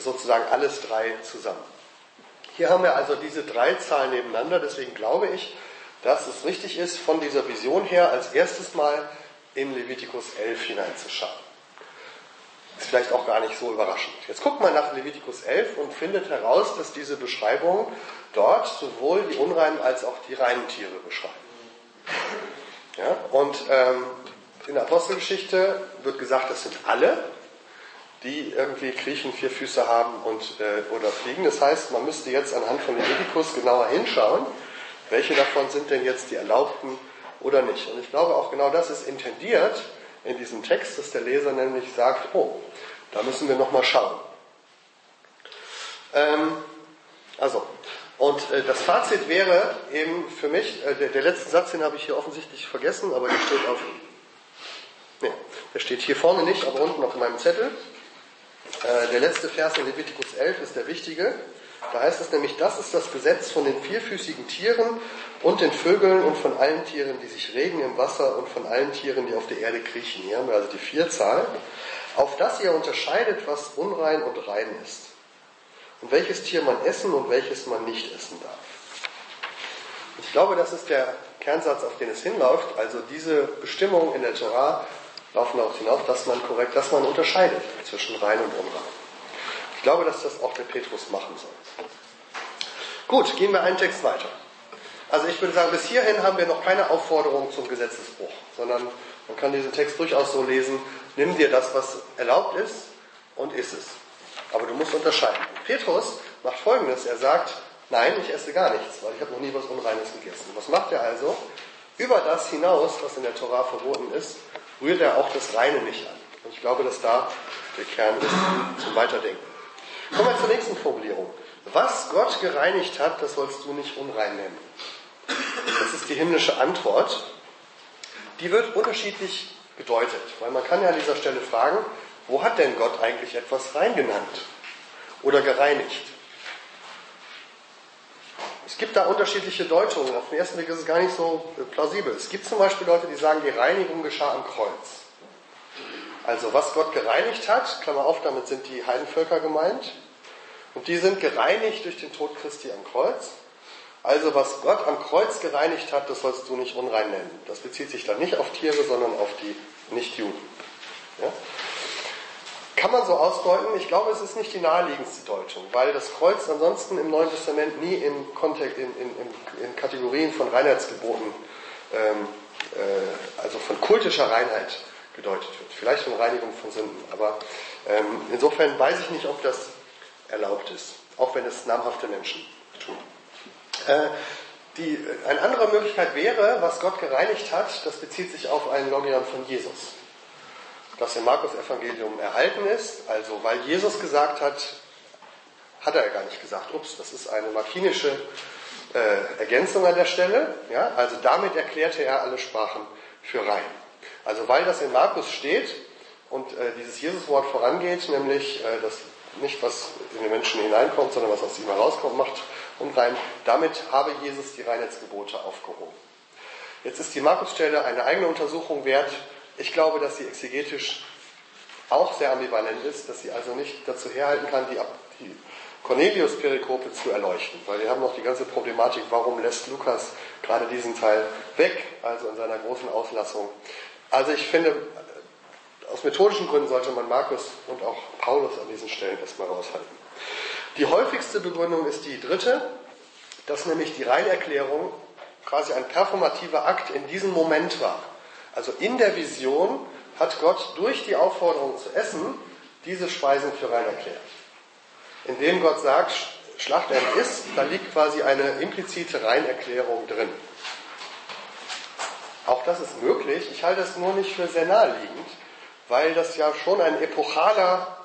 sozusagen alles drei zusammen. Hier haben wir also diese drei Zahlen nebeneinander, deswegen glaube ich, dass es richtig ist, von dieser Vision her als erstes Mal in Levitikus 11 hineinzuschauen. Ist vielleicht auch gar nicht so überraschend. Jetzt guckt man nach Levitikus 11 und findet heraus, dass diese Beschreibung dort sowohl die unreinen als auch die reinen Tiere beschreiben. Ja, und ähm, in der Apostelgeschichte wird gesagt, das sind alle, die irgendwie Kriechen, vier Füße haben und, äh, oder fliegen. Das heißt, man müsste jetzt anhand von Leviticus genauer hinschauen, welche davon sind denn jetzt die erlaubten oder nicht. Und ich glaube auch genau das ist intendiert in diesem Text, dass der Leser nämlich sagt, oh, da müssen wir nochmal schauen. Ähm, also, und äh, das Fazit wäre eben für mich, äh, der, der, letzte Satz, den habe ich hier offensichtlich vergessen, aber der steht auf, nee, der steht hier vorne nicht, aber unten auf meinem Zettel. Äh, der letzte Vers in Leviticus 11 ist der wichtige. Da heißt es nämlich, das ist das Gesetz von den vierfüßigen Tieren und den Vögeln und von allen Tieren, die sich regen im Wasser und von allen Tieren, die auf der Erde kriechen. Hier haben wir also die Vierzahl. Auf das ihr unterscheidet, was unrein und rein ist und welches Tier man essen und welches man nicht essen darf. Ich glaube, das ist der Kernsatz, auf den es hinläuft. Also diese Bestimmungen in der Torah laufen darauf hinauf, dass man korrekt, dass man unterscheidet zwischen rein und unrein. Ich glaube, dass das auch der Petrus machen soll. Gut, gehen wir einen Text weiter. Also ich würde sagen, bis hierhin haben wir noch keine Aufforderung zum Gesetzesbruch, sondern man kann diesen Text durchaus so lesen, nimm dir das, was erlaubt ist und iss es. Aber du musst unterscheiden. Petrus macht folgendes, er sagt, nein, ich esse gar nichts, weil ich habe noch nie was Unreines gegessen. Was macht er also? Über das hinaus, was in der Torah verboten ist, rührt er auch das Reine nicht an. Und ich glaube, dass da der Kern ist zum Weiterdenken. Kommen wir zur nächsten Formulierung. Was Gott gereinigt hat, das sollst du nicht unrein nennen. Das ist die himmlische Antwort. Die wird unterschiedlich gedeutet, weil man kann ja an dieser Stelle fragen, wo hat denn Gott eigentlich etwas rein genannt oder gereinigt? Es gibt da unterschiedliche Deutungen. Auf den ersten Blick ist es gar nicht so plausibel. Es gibt zum Beispiel Leute, die sagen, die Reinigung geschah am Kreuz. Also was Gott gereinigt hat, Klammer auf, damit sind die Heidenvölker gemeint. Und die sind gereinigt durch den Tod Christi am Kreuz. Also was Gott am Kreuz gereinigt hat, das sollst du nicht unrein nennen. Das bezieht sich dann nicht auf Tiere, sondern auf die Nichtjuden. Ja? Kann man so ausdeuten? Ich glaube, es ist nicht die naheliegendste Deutung, weil das Kreuz ansonsten im Neuen Testament nie im Kontext, in, in, in Kategorien von Reinheitsgeboten, ähm, äh, also von kultischer Reinheit gedeutet wird. Vielleicht von Reinigung von Sünden, aber ähm, insofern weiß ich nicht, ob das erlaubt ist, auch wenn es namhafte Menschen tun. Äh, die, eine andere Möglichkeit wäre, was Gott gereinigt hat, das bezieht sich auf einen Logion von Jesus das im Markus-Evangelium erhalten ist. Also, weil Jesus gesagt hat, hat er ja gar nicht gesagt. Ups, das ist eine markinische äh, Ergänzung an der Stelle. Ja? Also damit erklärte er alle Sprachen für rein. Also weil das in Markus steht und äh, dieses Jesuswort vorangeht, nämlich äh, das nicht was in den Menschen hineinkommt, sondern was aus ihm herauskommt, macht unrein. Damit habe Jesus die Reinheitsgebote aufgehoben. Jetzt ist die Markusstelle eine eigene Untersuchung wert. Ich glaube, dass sie exegetisch auch sehr ambivalent ist, dass sie also nicht dazu herhalten kann, die, die Cornelius-Perikope zu erleuchten, weil wir haben noch die ganze Problematik, warum lässt Lukas gerade diesen Teil weg, also in seiner großen Auslassung. Also ich finde, aus methodischen Gründen sollte man Markus und auch Paulus an diesen Stellen erstmal raushalten. Die häufigste Begründung ist die dritte, dass nämlich die Reinerklärung quasi ein performativer Akt in diesem Moment war. Also in der Vision hat Gott durch die Aufforderung zu essen diese Speisen für rein erklärt. Indem Gott sagt, Schlacht er isst, da liegt quasi eine implizite Reinerklärung drin. Auch das ist möglich. Ich halte es nur nicht für sehr naheliegend, weil das ja schon ein epochaler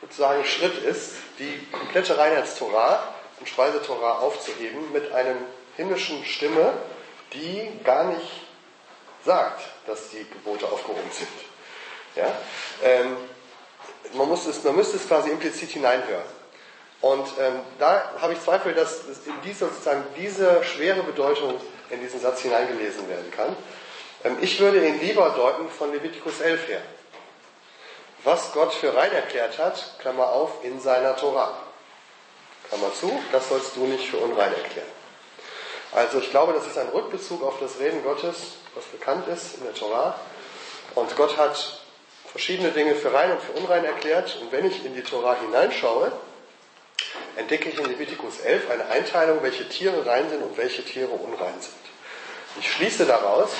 sozusagen Schritt ist, die komplette Reinheitstorah und Speisetorah aufzuheben mit einer himmlischen Stimme, die gar nicht sagt, dass die Gebote aufgehoben sind. Ja? Ähm, man, muss es, man müsste es quasi implizit hineinhören. Und ähm, da habe ich Zweifel, dass in diese, sozusagen diese schwere Bedeutung in diesen Satz hineingelesen werden kann. Ähm, ich würde ihn lieber deuten von Levitikus 11 her was Gott für rein erklärt hat, Klammer auf, in seiner Tora. Klammer zu, das sollst du nicht für unrein erklären. Also ich glaube, das ist ein Rückbezug auf das Reden Gottes, was bekannt ist in der Tora. Und Gott hat verschiedene Dinge für rein und für unrein erklärt. Und wenn ich in die Tora hineinschaue, entdecke ich in Levitikus 11 eine Einteilung, welche Tiere rein sind und welche Tiere unrein sind. Ich schließe daraus,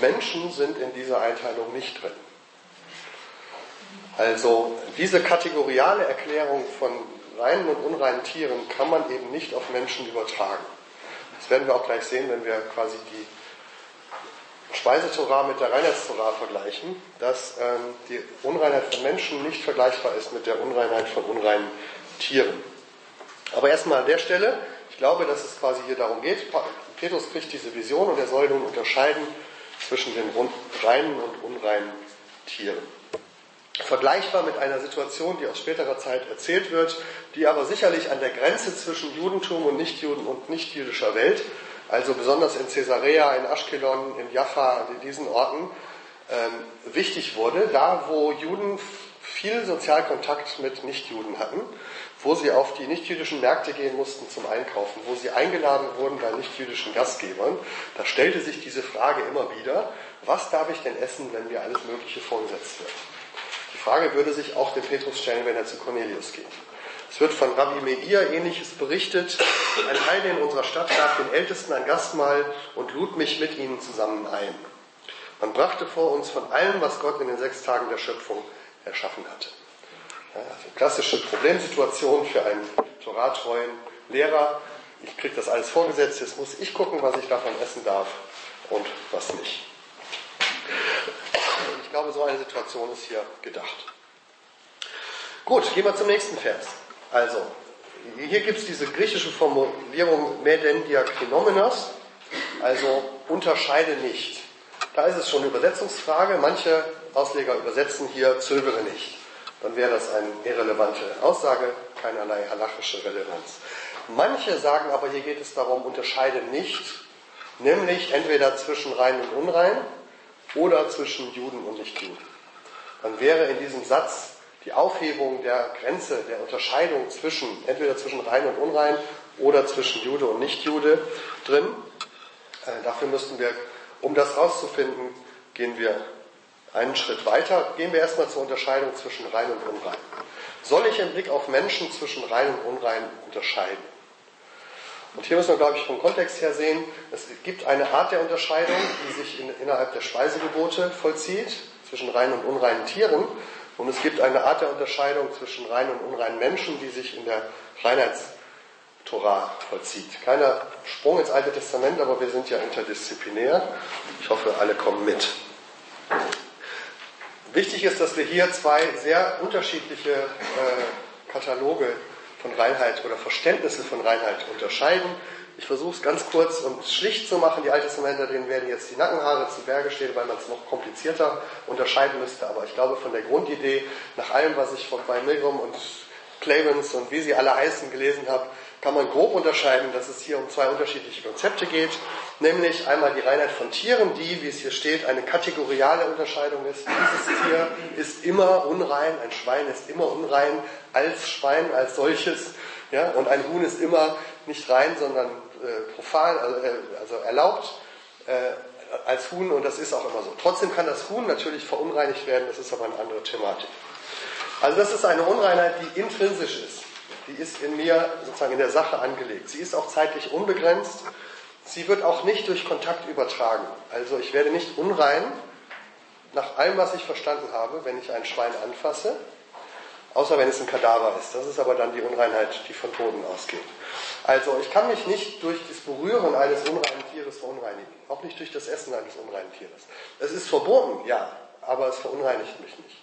Menschen sind in dieser Einteilung nicht drin. Also diese kategoriale Erklärung von reinen und unreinen Tieren kann man eben nicht auf Menschen übertragen. Das werden wir auch gleich sehen, wenn wir quasi die Speisetorah mit der Reinheitstorah vergleichen, dass ähm, die Unreinheit von Menschen nicht vergleichbar ist mit der Unreinheit von unreinen Tieren. Aber erstmal an der Stelle, ich glaube, dass es quasi hier darum geht, Petrus kriegt diese Vision und er soll nun unterscheiden zwischen den reinen und unreinen Tieren vergleichbar mit einer Situation, die aus späterer Zeit erzählt wird, die aber sicherlich an der Grenze zwischen Judentum und Nichtjuden und nichtjüdischer Welt, also besonders in Caesarea, in Aschkelon, in Jaffa, in diesen Orten, ähm, wichtig wurde, da wo Juden viel Sozialkontakt mit Nichtjuden hatten, wo sie auf die nichtjüdischen Märkte gehen mussten zum Einkaufen, wo sie eingeladen wurden bei nichtjüdischen Gastgebern, da stellte sich diese Frage immer wieder, was darf ich denn essen, wenn mir alles Mögliche vorgesetzt wird? Die Frage würde sich auch dem Petrus stellen, wenn er zu Cornelius geht. Es wird von Rabbi Meir ähnliches berichtet. Ein Heide in unserer Stadt gab den Ältesten ein Gastmahl und lud mich mit ihnen zusammen ein. Man brachte vor uns von allem, was Gott in den sechs Tagen der Schöpfung erschaffen hatte. Ja, also klassische Problemsituation für einen toratreuen Lehrer. Ich kriege das alles vorgesetzt, jetzt muss ich gucken, was ich davon essen darf und was nicht. Ich glaube, so eine Situation ist hier gedacht. Gut, gehen wir zum nächsten Vers. Also, hier gibt es diese griechische Formulierung meden diakrinomenos, also unterscheide nicht. Da ist es schon eine Übersetzungsfrage. Manche Ausleger übersetzen hier zögere nicht. Dann wäre das eine irrelevante Aussage, keinerlei halachische Relevanz. Manche sagen aber, hier geht es darum, unterscheide nicht, nämlich entweder zwischen rein und unrein oder zwischen Juden und Nichtjuden. Dann wäre in diesem Satz die Aufhebung der Grenze, der Unterscheidung zwischen, entweder zwischen rein und unrein oder zwischen Jude und Nichtjude drin. Äh, dafür müssten wir, um das rauszufinden, gehen wir einen Schritt weiter. Gehen wir erstmal zur Unterscheidung zwischen rein und unrein. Soll ich im Blick auf Menschen zwischen rein und unrein unterscheiden? Und hier müssen wir, glaube ich, vom Kontext her sehen, es gibt eine Art der Unterscheidung, die sich in, innerhalb der Speisegebote vollzieht, zwischen reinen und unreinen Tieren. Und es gibt eine Art der Unterscheidung zwischen reinen und unreinen Menschen, die sich in der Reinheitstorah vollzieht. Keiner Sprung ins Alte Testament, aber wir sind ja interdisziplinär. Ich hoffe, alle kommen mit. Wichtig ist, dass wir hier zwei sehr unterschiedliche äh, Kataloge von Reinheit oder Verständnisse von Reinheit unterscheiden. Ich versuche es ganz kurz und schlicht zu machen. Die Alttestamentlerin werden jetzt die Nackenhaare zu Berge stehen, weil man es noch komplizierter unterscheiden müsste. Aber ich glaube, von der Grundidee, nach allem, was ich von bei Milgram und Clemens und wie sie alle heißen gelesen habe, kann man grob unterscheiden, dass es hier um zwei unterschiedliche Konzepte geht. Nämlich einmal die Reinheit von Tieren, die, wie es hier steht, eine kategoriale Unterscheidung ist. Dieses Tier ist immer unrein, ein Schwein ist immer unrein als Schwein, als solches. Ja? Und ein Huhn ist immer nicht rein, sondern äh, profan, also, äh, also erlaubt äh, als Huhn und das ist auch immer so. Trotzdem kann das Huhn natürlich verunreinigt werden, das ist aber eine andere Thematik. Also das ist eine Unreinheit, die intrinsisch ist. Die ist in mir sozusagen in der Sache angelegt. Sie ist auch zeitlich unbegrenzt. Sie wird auch nicht durch Kontakt übertragen. Also ich werde nicht unrein, nach allem, was ich verstanden habe, wenn ich ein Schwein anfasse, außer wenn es ein Kadaver ist. Das ist aber dann die Unreinheit, die von Toten ausgeht. Also ich kann mich nicht durch das Berühren eines unreinen Tieres verunreinigen, auch nicht durch das Essen eines unreinen Tieres. Es ist verboten, ja, aber es verunreinigt mich nicht.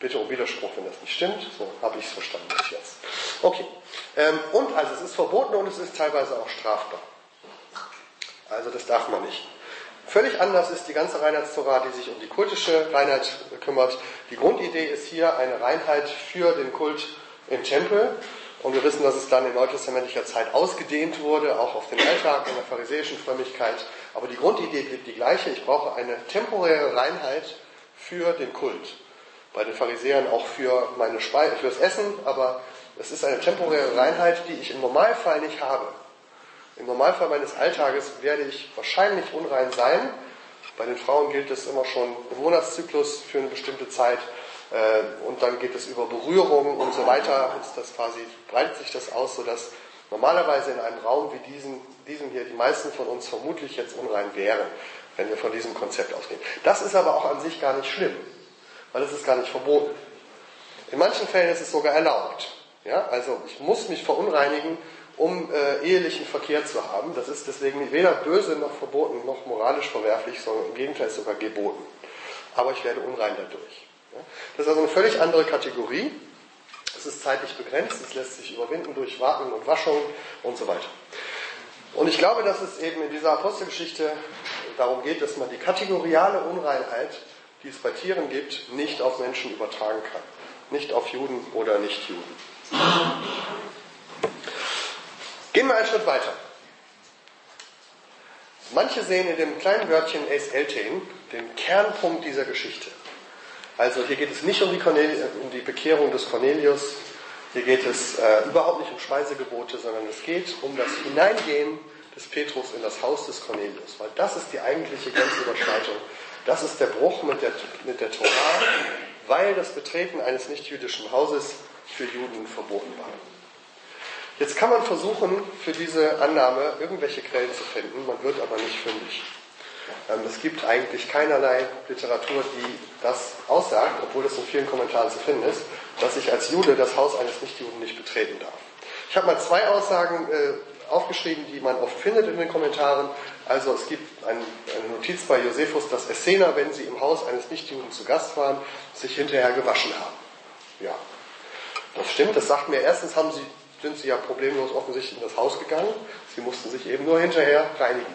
Bitte um Widerspruch, wenn das nicht stimmt. So habe ich es verstanden bis jetzt. Okay. Ähm, und also es ist verboten und es ist teilweise auch strafbar. Also das darf man nicht. Völlig anders ist die ganze Reinheitstorah, die sich um die kultische Reinheit kümmert. Die Grundidee ist hier eine Reinheit für den Kult im Tempel. Und wir wissen, dass es dann in neutestamentlicher Zeit ausgedehnt wurde, auch auf den Alltag in der pharisäischen Frömmigkeit. Aber die Grundidee blieb die gleiche. Ich brauche eine temporäre Reinheit für den Kult bei den Pharisäern auch für meine Speise, fürs Essen, aber es ist eine temporäre Reinheit, die ich im Normalfall nicht habe. Im Normalfall meines Alltages werde ich wahrscheinlich unrein sein. Bei den Frauen gilt es immer schon im Monatszyklus für eine bestimmte Zeit äh, und dann geht es über Berührung und so weiter. Ist das quasi, breitet sich das aus, sodass normalerweise in einem Raum wie diesem, diesem hier die meisten von uns vermutlich jetzt unrein wären, wenn wir von diesem Konzept ausgehen. Das ist aber auch an sich gar nicht schlimm weil es ist gar nicht verboten. In manchen Fällen ist es sogar erlaubt. Ja, also ich muss mich verunreinigen, um äh, ehelichen Verkehr zu haben. Das ist deswegen weder böse noch verboten noch moralisch verwerflich, sondern im Gegenteil sogar geboten. Aber ich werde unrein dadurch. Ja? Das ist also eine völlig andere Kategorie. Es ist zeitlich begrenzt, es lässt sich überwinden durch Warten und Waschung und so weiter. Und ich glaube, dass es eben in dieser Apostelgeschichte darum geht, dass man die kategoriale Unreinheit die es bei Tieren gibt, nicht auf Menschen übertragen kann. Nicht auf Juden oder Nichtjuden. Gehen wir einen Schritt weiter. Manche sehen in dem kleinen Wörtchen Es Eltein den Kernpunkt dieser Geschichte. Also hier geht es nicht um die, um die Bekehrung des Cornelius, hier geht es äh, überhaupt nicht um Speisegebote, sondern es geht um das Hineingehen des Petrus in das Haus des Cornelius, weil das ist die eigentliche Grenzüberschreitung das ist der Bruch mit der, mit der Torah, weil das Betreten eines nichtjüdischen Hauses für Juden verboten war. Jetzt kann man versuchen, für diese Annahme irgendwelche Quellen zu finden, man wird aber nicht fündig. Ähm, es gibt eigentlich keinerlei Literatur, die das aussagt, obwohl es in vielen Kommentaren zu finden ist, dass ich als Jude das Haus eines Nichtjuden nicht betreten darf. Ich habe mal zwei Aussagen äh, aufgeschrieben, die man oft findet in den Kommentaren. Also es gibt ein, eine Notiz bei Josephus, dass Essener, wenn sie im Haus eines Nichtjuden zu Gast waren, sich hinterher gewaschen haben. Ja, das stimmt. Das sagt mir, erstens haben sie, sind sie ja problemlos offensichtlich in das Haus gegangen. Sie mussten sich eben nur hinterher reinigen.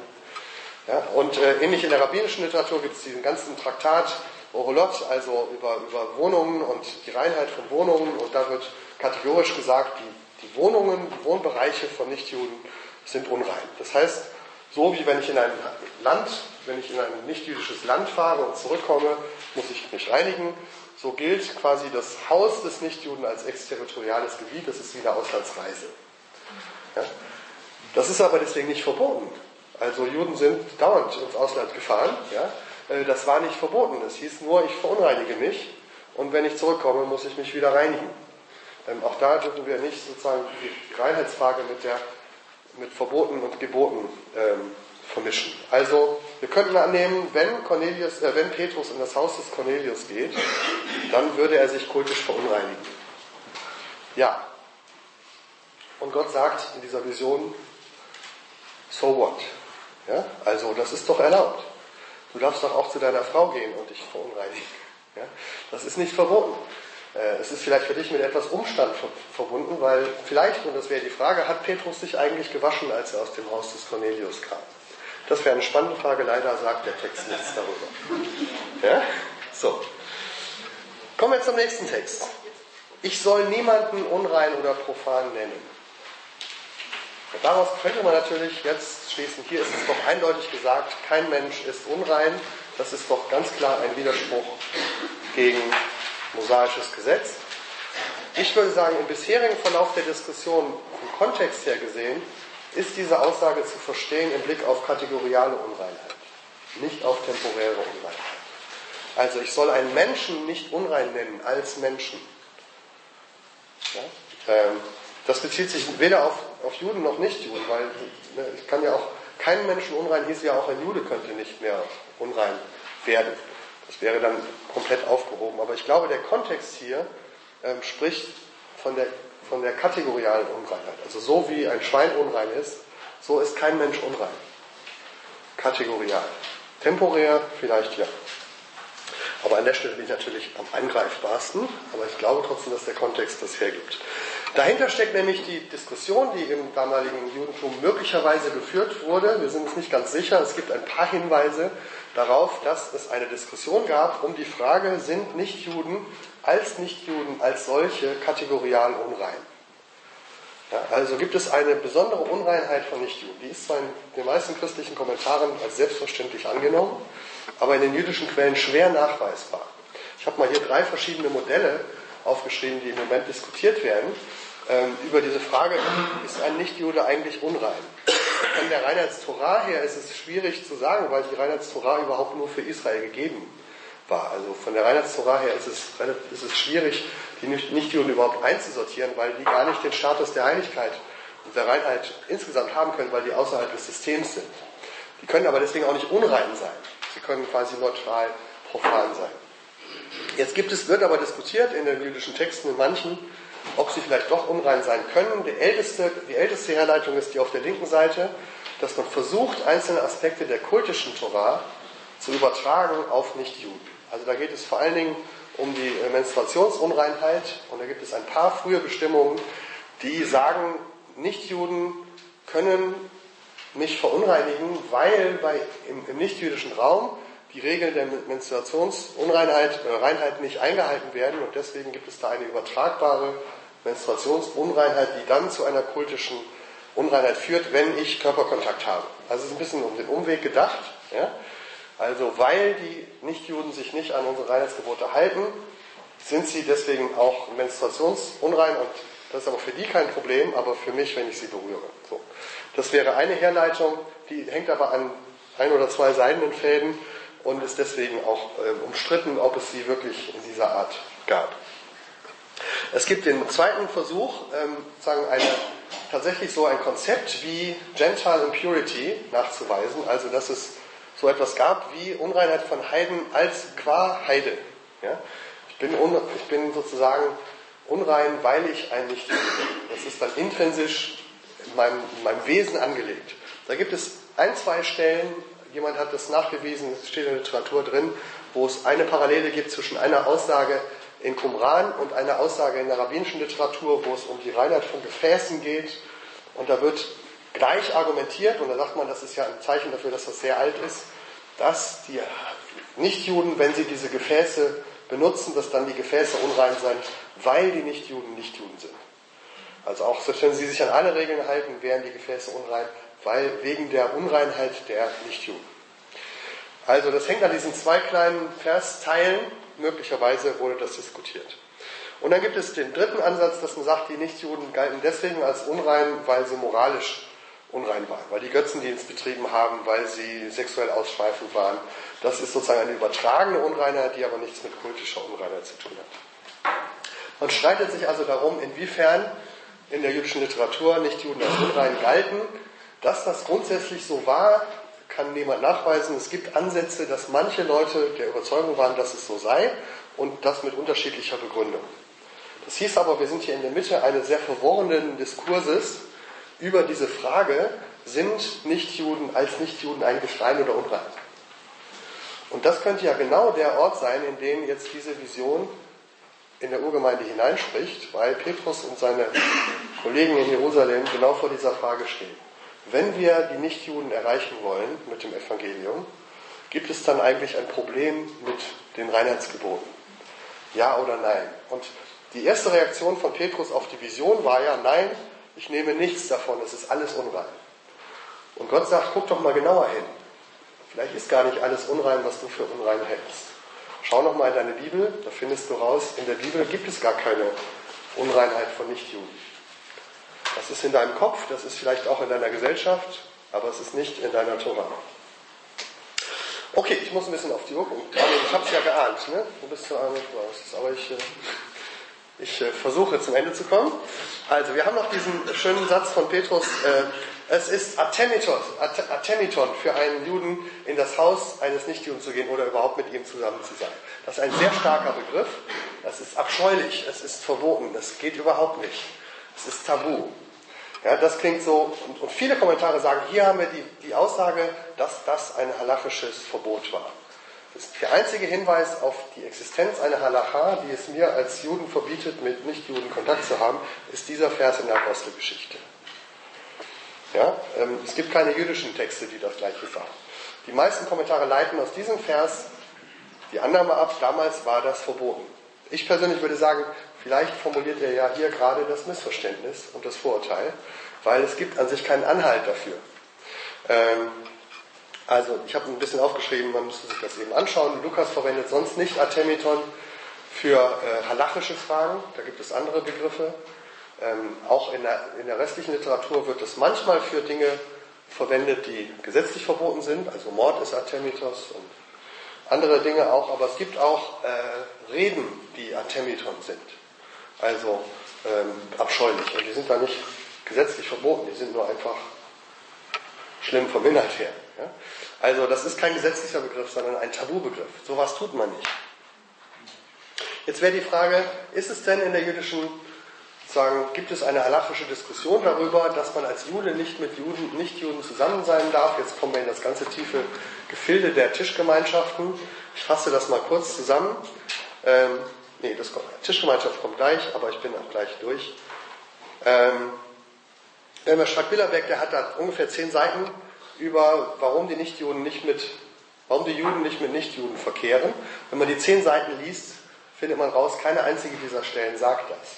Ja, und äh, ähnlich in der rabbinischen Literatur gibt es diesen ganzen Traktat Orolot, also über, über Wohnungen und die Reinheit von Wohnungen. Und da wird kategorisch gesagt, die die Wohnungen, die Wohnbereiche von Nichtjuden sind unrein. Das heißt, so wie wenn ich in ein Land, wenn ich in ein nichtjüdisches Land fahre und zurückkomme, muss ich mich reinigen. So gilt quasi das Haus des Nichtjuden als exterritoriales Gebiet. Das ist wie eine Auslandsreise. Ja? Das ist aber deswegen nicht verboten. Also Juden sind dauernd ins Ausland gefahren. Ja? Äh, das war nicht verboten. Es hieß nur, ich verunreinige mich und wenn ich zurückkomme, muss ich mich wieder reinigen. Ähm, auch da dürfen wir nicht sozusagen die Reinheitsfrage mit, der, mit Verboten und Geboten ähm, vermischen. Also wir könnten annehmen, wenn, Cornelius, äh, wenn Petrus in das Haus des Cornelius geht, dann würde er sich kultisch verunreinigen. Ja. Und Gott sagt in dieser Vision, so what? Ja? Also das ist doch erlaubt. Du darfst doch auch zu deiner Frau gehen und dich verunreinigen. Ja? Das ist nicht verboten. Äh, es ist vielleicht für dich mit etwas Umstand verbunden, weil vielleicht, und das wäre die Frage, hat Petrus sich eigentlich gewaschen, als er aus dem Haus des Cornelius kam? Das wäre eine spannende Frage, leider sagt der Text nichts darüber. Ja? So. Kommen wir zum nächsten Text. Ich soll niemanden unrein oder profan nennen. Daraus könnte man natürlich jetzt schließen, hier ist es doch eindeutig gesagt, kein Mensch ist unrein. Das ist doch ganz klar ein Widerspruch gegen mosaisches Gesetz. Ich würde sagen, im bisherigen Verlauf der Diskussion, vom Kontext her gesehen, ist diese Aussage zu verstehen im Blick auf kategoriale Unreinheit, nicht auf temporäre Unreinheit. Also ich soll einen Menschen nicht unrein nennen als Menschen. Ja? Ähm, das bezieht sich weder auf, auf Juden noch Nicht-Juden, weil ne, ich kann ja auch keinen Menschen unrein hieß ja auch ein Jude könnte nicht mehr unrein werden. Das wäre dann komplett aufgehoben. Aber ich glaube, der Kontext hier ähm, spricht von der, von der kategorialen Unreinheit. Also so wie ein Schwein unrein ist, so ist kein Mensch unrein. Kategorial. Temporär vielleicht ja. Aber an der Stelle bin ich natürlich am angreifbarsten, aber ich glaube trotzdem, dass der Kontext das hergibt. Dahinter steckt nämlich die Diskussion, die im damaligen Judentum möglicherweise geführt wurde. Wir sind uns nicht ganz sicher. Es gibt ein paar Hinweise darauf, dass es eine Diskussion gab um die Frage, sind Nichtjuden als Nichtjuden als solche kategorial unrein? Ja, also gibt es eine besondere Unreinheit von Nichtjuden. Die ist zwar in den meisten christlichen Kommentaren als selbstverständlich angenommen, aber in den jüdischen Quellen schwer nachweisbar. Ich habe mal hier drei verschiedene Modelle aufgeschrieben, die im Moment diskutiert werden ähm, über diese Frage, ist ein Nichtjude eigentlich unrein? Von der Reinheitstorah her ist es schwierig zu sagen, weil die Reinheitstorah überhaupt nur für Israel gegeben war. Also von der Reinheitstorah her ist es, ist es schwierig, die Nichtjuden überhaupt einzusortieren, weil die gar nicht den Status der Heiligkeit und der Reinheit insgesamt haben können, weil die außerhalb des Systems sind. Die können aber deswegen auch nicht unrein sein. Sie können quasi neutral, profan sein. Jetzt gibt es, wird aber diskutiert in den jüdischen Texten, in manchen, ob sie vielleicht doch unrein sein können. Die älteste, die älteste Herleitung ist die auf der linken Seite, dass man versucht, einzelne Aspekte der kultischen Torah zu übertragen auf Nichtjuden. Also da geht es vor allen Dingen um die Menstruationsunreinheit und da gibt es ein paar frühe Bestimmungen, die sagen, Nichtjuden können mich verunreinigen, weil bei, im, im nichtjüdischen Raum die Regeln der Menstruationsunreinheit äh, Reinheit nicht eingehalten werden und deswegen gibt es da eine übertragbare Menstruationsunreinheit, die dann zu einer kultischen Unreinheit führt, wenn ich Körperkontakt habe. Also es ist ein bisschen um den Umweg gedacht. Ja? Also weil die Nichtjuden sich nicht an unsere Reinheitsgebote halten, sind sie deswegen auch menstruationsunrein und das ist aber für die kein Problem, aber für mich, wenn ich sie berühre. So. Das wäre eine Herleitung, die hängt aber an ein oder zwei seidenen Fäden und ist deswegen auch äh, umstritten, ob es sie wirklich in dieser Art gab. Es gibt den zweiten Versuch, ähm, sagen eine, tatsächlich so ein Konzept wie Gentile Impurity nachzuweisen, also dass es so etwas gab wie Unreinheit von Heiden als qua Heide. Ja? Ich, bin un, ich bin sozusagen unrein, weil ich ein Nicht bin. Das ist dann intrinsisch in meinem, in meinem Wesen angelegt. Da gibt es ein, zwei Stellen, jemand hat das nachgewiesen, es steht in der Literatur drin, wo es eine Parallele gibt zwischen einer Aussage in Qumran und einer Aussage in der rabbinischen Literatur, wo es um die Reinheit von Gefäßen geht. Und da wird gleich argumentiert, und da sagt man, das ist ja ein Zeichen dafür, dass das sehr alt ist, dass die Nichtjuden, wenn sie diese Gefäße benutzen, dass dann die Gefäße unrein sind, weil die Nichtjuden Nichtjuden sind. Also auch selbst wenn sie sich an alle Regeln halten, wären die Gefäße unrein, weil wegen der Unreinheit der Nichtjuden. Also das hängt an diesen zwei kleinen Versteilen. Möglicherweise wurde das diskutiert. Und dann gibt es den dritten Ansatz, dass man sagt, die Nichtjuden galten deswegen als unrein, weil sie moralisch unrein waren, weil die Götzendienst betrieben haben, weil sie sexuell ausschweifend waren. Das ist sozusagen eine übertragene Unreinheit, die aber nichts mit kultischer Unreinheit zu tun hat. Man streitet sich also darum, inwiefern in der jüdischen Literatur Nichtjuden als unrein galten. Dass das grundsätzlich so war, kann niemand nachweisen. Es gibt Ansätze, dass manche Leute der Überzeugung waren, dass es so sei und das mit unterschiedlicher Begründung. Das hieß aber, wir sind hier in der Mitte eines sehr verworrenen Diskurses über diese Frage, sind Nichtjuden als Nichtjuden eigentlich rein oder unrein? Und das könnte ja genau der Ort sein, in dem jetzt diese Vision in der Urgemeinde hineinspricht, weil Petrus und seine Kollegen in Jerusalem genau vor dieser Frage stehen. Wenn wir die Nichtjuden erreichen wollen mit dem Evangelium, gibt es dann eigentlich ein Problem mit den Reinheitsgeboten? Ja oder nein? Und die erste Reaktion von Petrus auf die Vision war ja, nein, ich nehme nichts davon, es ist alles unrein. Und Gott sagt, guck doch mal genauer hin. Vielleicht ist gar nicht alles unrein, was du für unrein hältst. Schau noch mal in deine Bibel, da findest du raus, in der Bibel gibt es gar keine Unreinheit von Nichtjuden. Das ist in deinem Kopf, das ist vielleicht auch in deiner Gesellschaft, aber es ist nicht in deiner Tora. Okay, ich muss ein bisschen auf die Uhr gucken. Ich habe es ja geahnt, ne? Du bist zu einem aber ich, äh, ich äh, versuche zum Ende zu kommen. Also, wir haben noch diesen schönen Satz von Petrus. Äh, es ist Atemiton, Atemiton für einen Juden in das Haus eines Nichtjuden zu gehen oder überhaupt mit ihm zusammen zu sein. Das ist ein sehr starker Begriff. Das ist abscheulich. Es ist verboten. Das geht überhaupt nicht. Es ist tabu. Ja, das klingt so, und, und viele Kommentare sagen, hier haben wir die, die Aussage, dass das ein halachisches Verbot war. Das ist der einzige Hinweis auf die Existenz einer Halacha, die es mir als Juden verbietet, mit Nichtjuden Kontakt zu haben, ist dieser Vers in der Apostelgeschichte. Ja, ähm, es gibt keine jüdischen Texte, die das gleiche sagen. Die meisten Kommentare leiten aus diesem Vers die Annahme ab, damals war das verboten. Ich persönlich würde sagen, vielleicht formuliert er ja hier gerade das Missverständnis und das Vorurteil, weil es gibt an sich keinen Anhalt dafür. Ähm, also, ich habe ein bisschen aufgeschrieben, man müsste sich das eben anschauen. Lukas verwendet sonst nicht Artemiton für äh, halachische Fragen, da gibt es andere Begriffe. Ähm, auch in der, in der restlichen Literatur wird es manchmal für Dinge verwendet, die gesetzlich verboten sind. Also Mord ist Artemitos und andere Dinge auch. Aber es gibt auch äh, Reden, die Artemiton sind. Also ähm, abscheulich. Und die sind da nicht gesetzlich verboten. Die sind nur einfach schlimm vom Inhalt her. Ja? Also das ist kein gesetzlicher Begriff, sondern ein Tabubegriff. Sowas tut man nicht. Jetzt wäre die Frage, ist es denn in der jüdischen sagen, gibt es eine halachische Diskussion darüber, dass man als Jude nicht mit Juden, Nichtjuden zusammen sein darf. Jetzt kommen wir in das ganze tiefe Gefilde der Tischgemeinschaften. Ich fasse das mal kurz zusammen. Ähm, nee, das kommt, Tischgemeinschaft kommt gleich, aber ich bin auch gleich durch. Ähm, Elmer Strack-Billerbeck, der hat da ungefähr zehn Seiten über, warum die Nichtjuden nicht mit, warum die Juden nicht mit Nichtjuden verkehren. Wenn man die zehn Seiten liest, findet man raus, keine einzige dieser Stellen sagt das.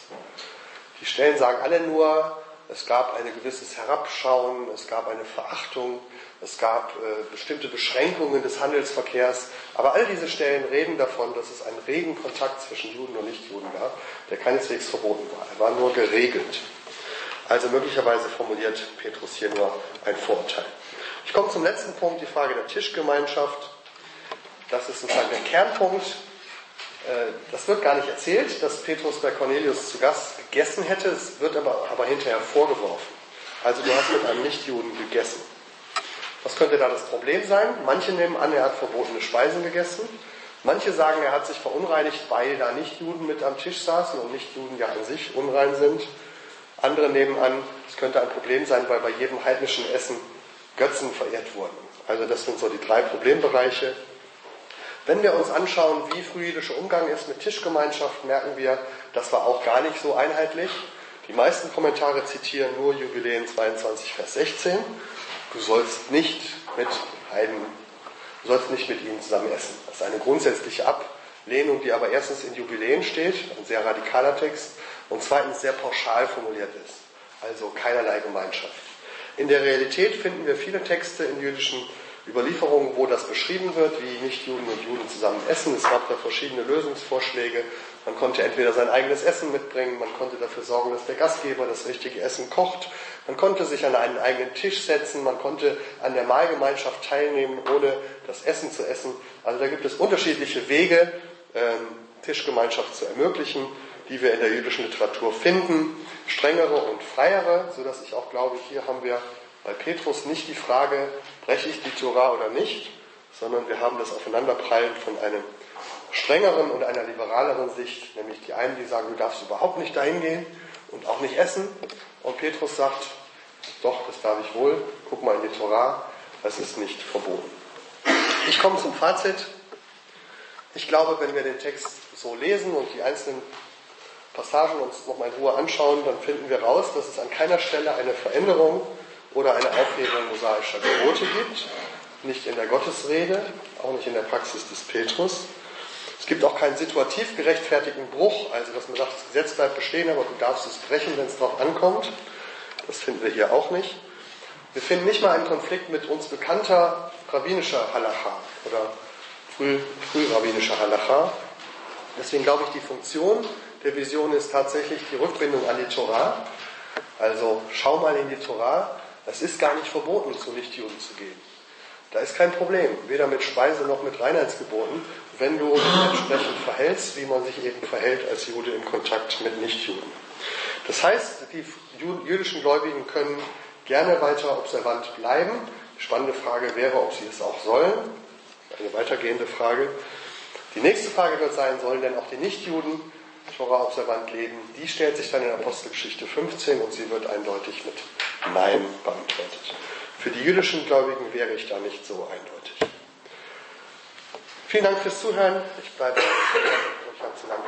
Die Stellen sagen alle nur, es gab ein gewisses Herabschauen, es gab eine Verachtung, es gab äh, bestimmte Beschränkungen des Handelsverkehrs. Aber all diese Stellen reden davon, dass es einen regen Kontakt zwischen Juden und Nichtjuden gab, der keineswegs verboten war. Er war nur geregelt. Also möglicherweise formuliert Petrus hier nur ein Vorurteil. Ich komme zum letzten Punkt, die Frage der Tischgemeinschaft. Das ist sozusagen der Kernpunkt äh, das wird gar nicht erzählt, dass Petrus bei Cornelius zu Gast gegessen hätte, es wird aber, aber hinterher vorgeworfen. Also du hast mit einem Nichtjuden gegessen. Was könnte da das Problem sein? Manche nehmen an, er hat verbotene Speisen gegessen. Manche sagen, er hat sich verunreinigt, weil da Nichtjuden mit am Tisch saßen und Nichtjuden ja an sich unrein sind. Andere nehmen an, es könnte ein Problem sein, weil bei jedem heidnischen Essen Götzen verehrt wurden. Also das sind so die drei Problembereiche. Wenn wir uns anschauen, wie frühjüdischer Umgang ist mit Tischgemeinschaft, merken wir, das war auch gar nicht so einheitlich. Die meisten Kommentare zitieren nur Jubiläen 22, Vers 16. Du sollst nicht mit Heiden, du sollst nicht mit ihnen zusammen essen. Das ist eine grundsätzliche Ablehnung, die aber erstens in Jubiläen steht, ein sehr radikaler Text, und zweitens sehr pauschal formuliert ist. Also keinerlei Gemeinschaft. In der Realität finden wir viele Texte in jüdischen Überlieferungen, wo das beschrieben wird, wie Nichtjuden und Juden zusammen essen. Es gab da verschiedene Lösungsvorschläge. Man konnte entweder sein eigenes Essen mitbringen, man konnte dafür sorgen, dass der Gastgeber das richtige Essen kocht, man konnte sich an einen eigenen Tisch setzen, man konnte an der Mahlgemeinschaft teilnehmen, ohne das Essen zu essen. Also da gibt es unterschiedliche Wege, ähm, Tischgemeinschaft zu ermöglichen, die wir in der jüdischen Literatur finden, strengere und freiere, sodass ich auch glaube, hier haben wir bei Petrus nicht die Frage, breche ich die Tora oder nicht, sondern wir haben das Aufeinanderprallen von einem strengeren und einer liberaleren Sicht, nämlich die einen, die sagen, du darfst überhaupt nicht dahin gehen und auch nicht essen. Und Petrus sagt, doch, das darf ich wohl, guck mal in die Tora, das ist nicht verboten. Ich komme zum Fazit. Ich glaube, wenn wir den Text so lesen und die einzelnen Passagen uns nochmal in Ruhe anschauen, dann finden wir raus, dass es an keiner Stelle eine Veränderung oder eine Aufhebung mosaischer Gebote gibt. Nicht in der Gottesrede, auch nicht in der Praxis des Petrus. Es gibt auch keinen situativ gerechtfertigten Bruch, also dass man sagt, das Gesetz bleibt bestehen, aber du darfst es brechen, wenn es darauf ankommt. Das finden wir hier auch nicht. Wir finden nicht mal einen Konflikt mit uns bekannter rabbinischer Halacha oder früh, frührabbinischer Halacha. Deswegen glaube ich, die Funktion der Vision ist tatsächlich die Rückbindung an die Torah. Also schau mal in die Torah. Es ist gar nicht verboten, zu Nichtjuden zu gehen. Da ist kein Problem, weder mit Speise noch mit Reinheitsgeboten, wenn du dich entsprechend verhältst, wie man sich eben verhält als Jude im Kontakt mit Nichtjuden. Das heißt, die jüdischen Gläubigen können gerne weiter observant bleiben. Spannende Frage wäre, ob sie es auch sollen. Eine weitergehende Frage. Die nächste Frage wird sein, sollen denn auch die Nichtjuden Torah observant leben? Die stellt sich dann in Apostelgeschichte 15 und sie wird eindeutig mit Nein beantwortet. Für die jüdischen Gläubigen wäre ich da nicht so eindeutig. Vielen Dank fürs Zuhören. Ich bleibe. Ich habe zu lange.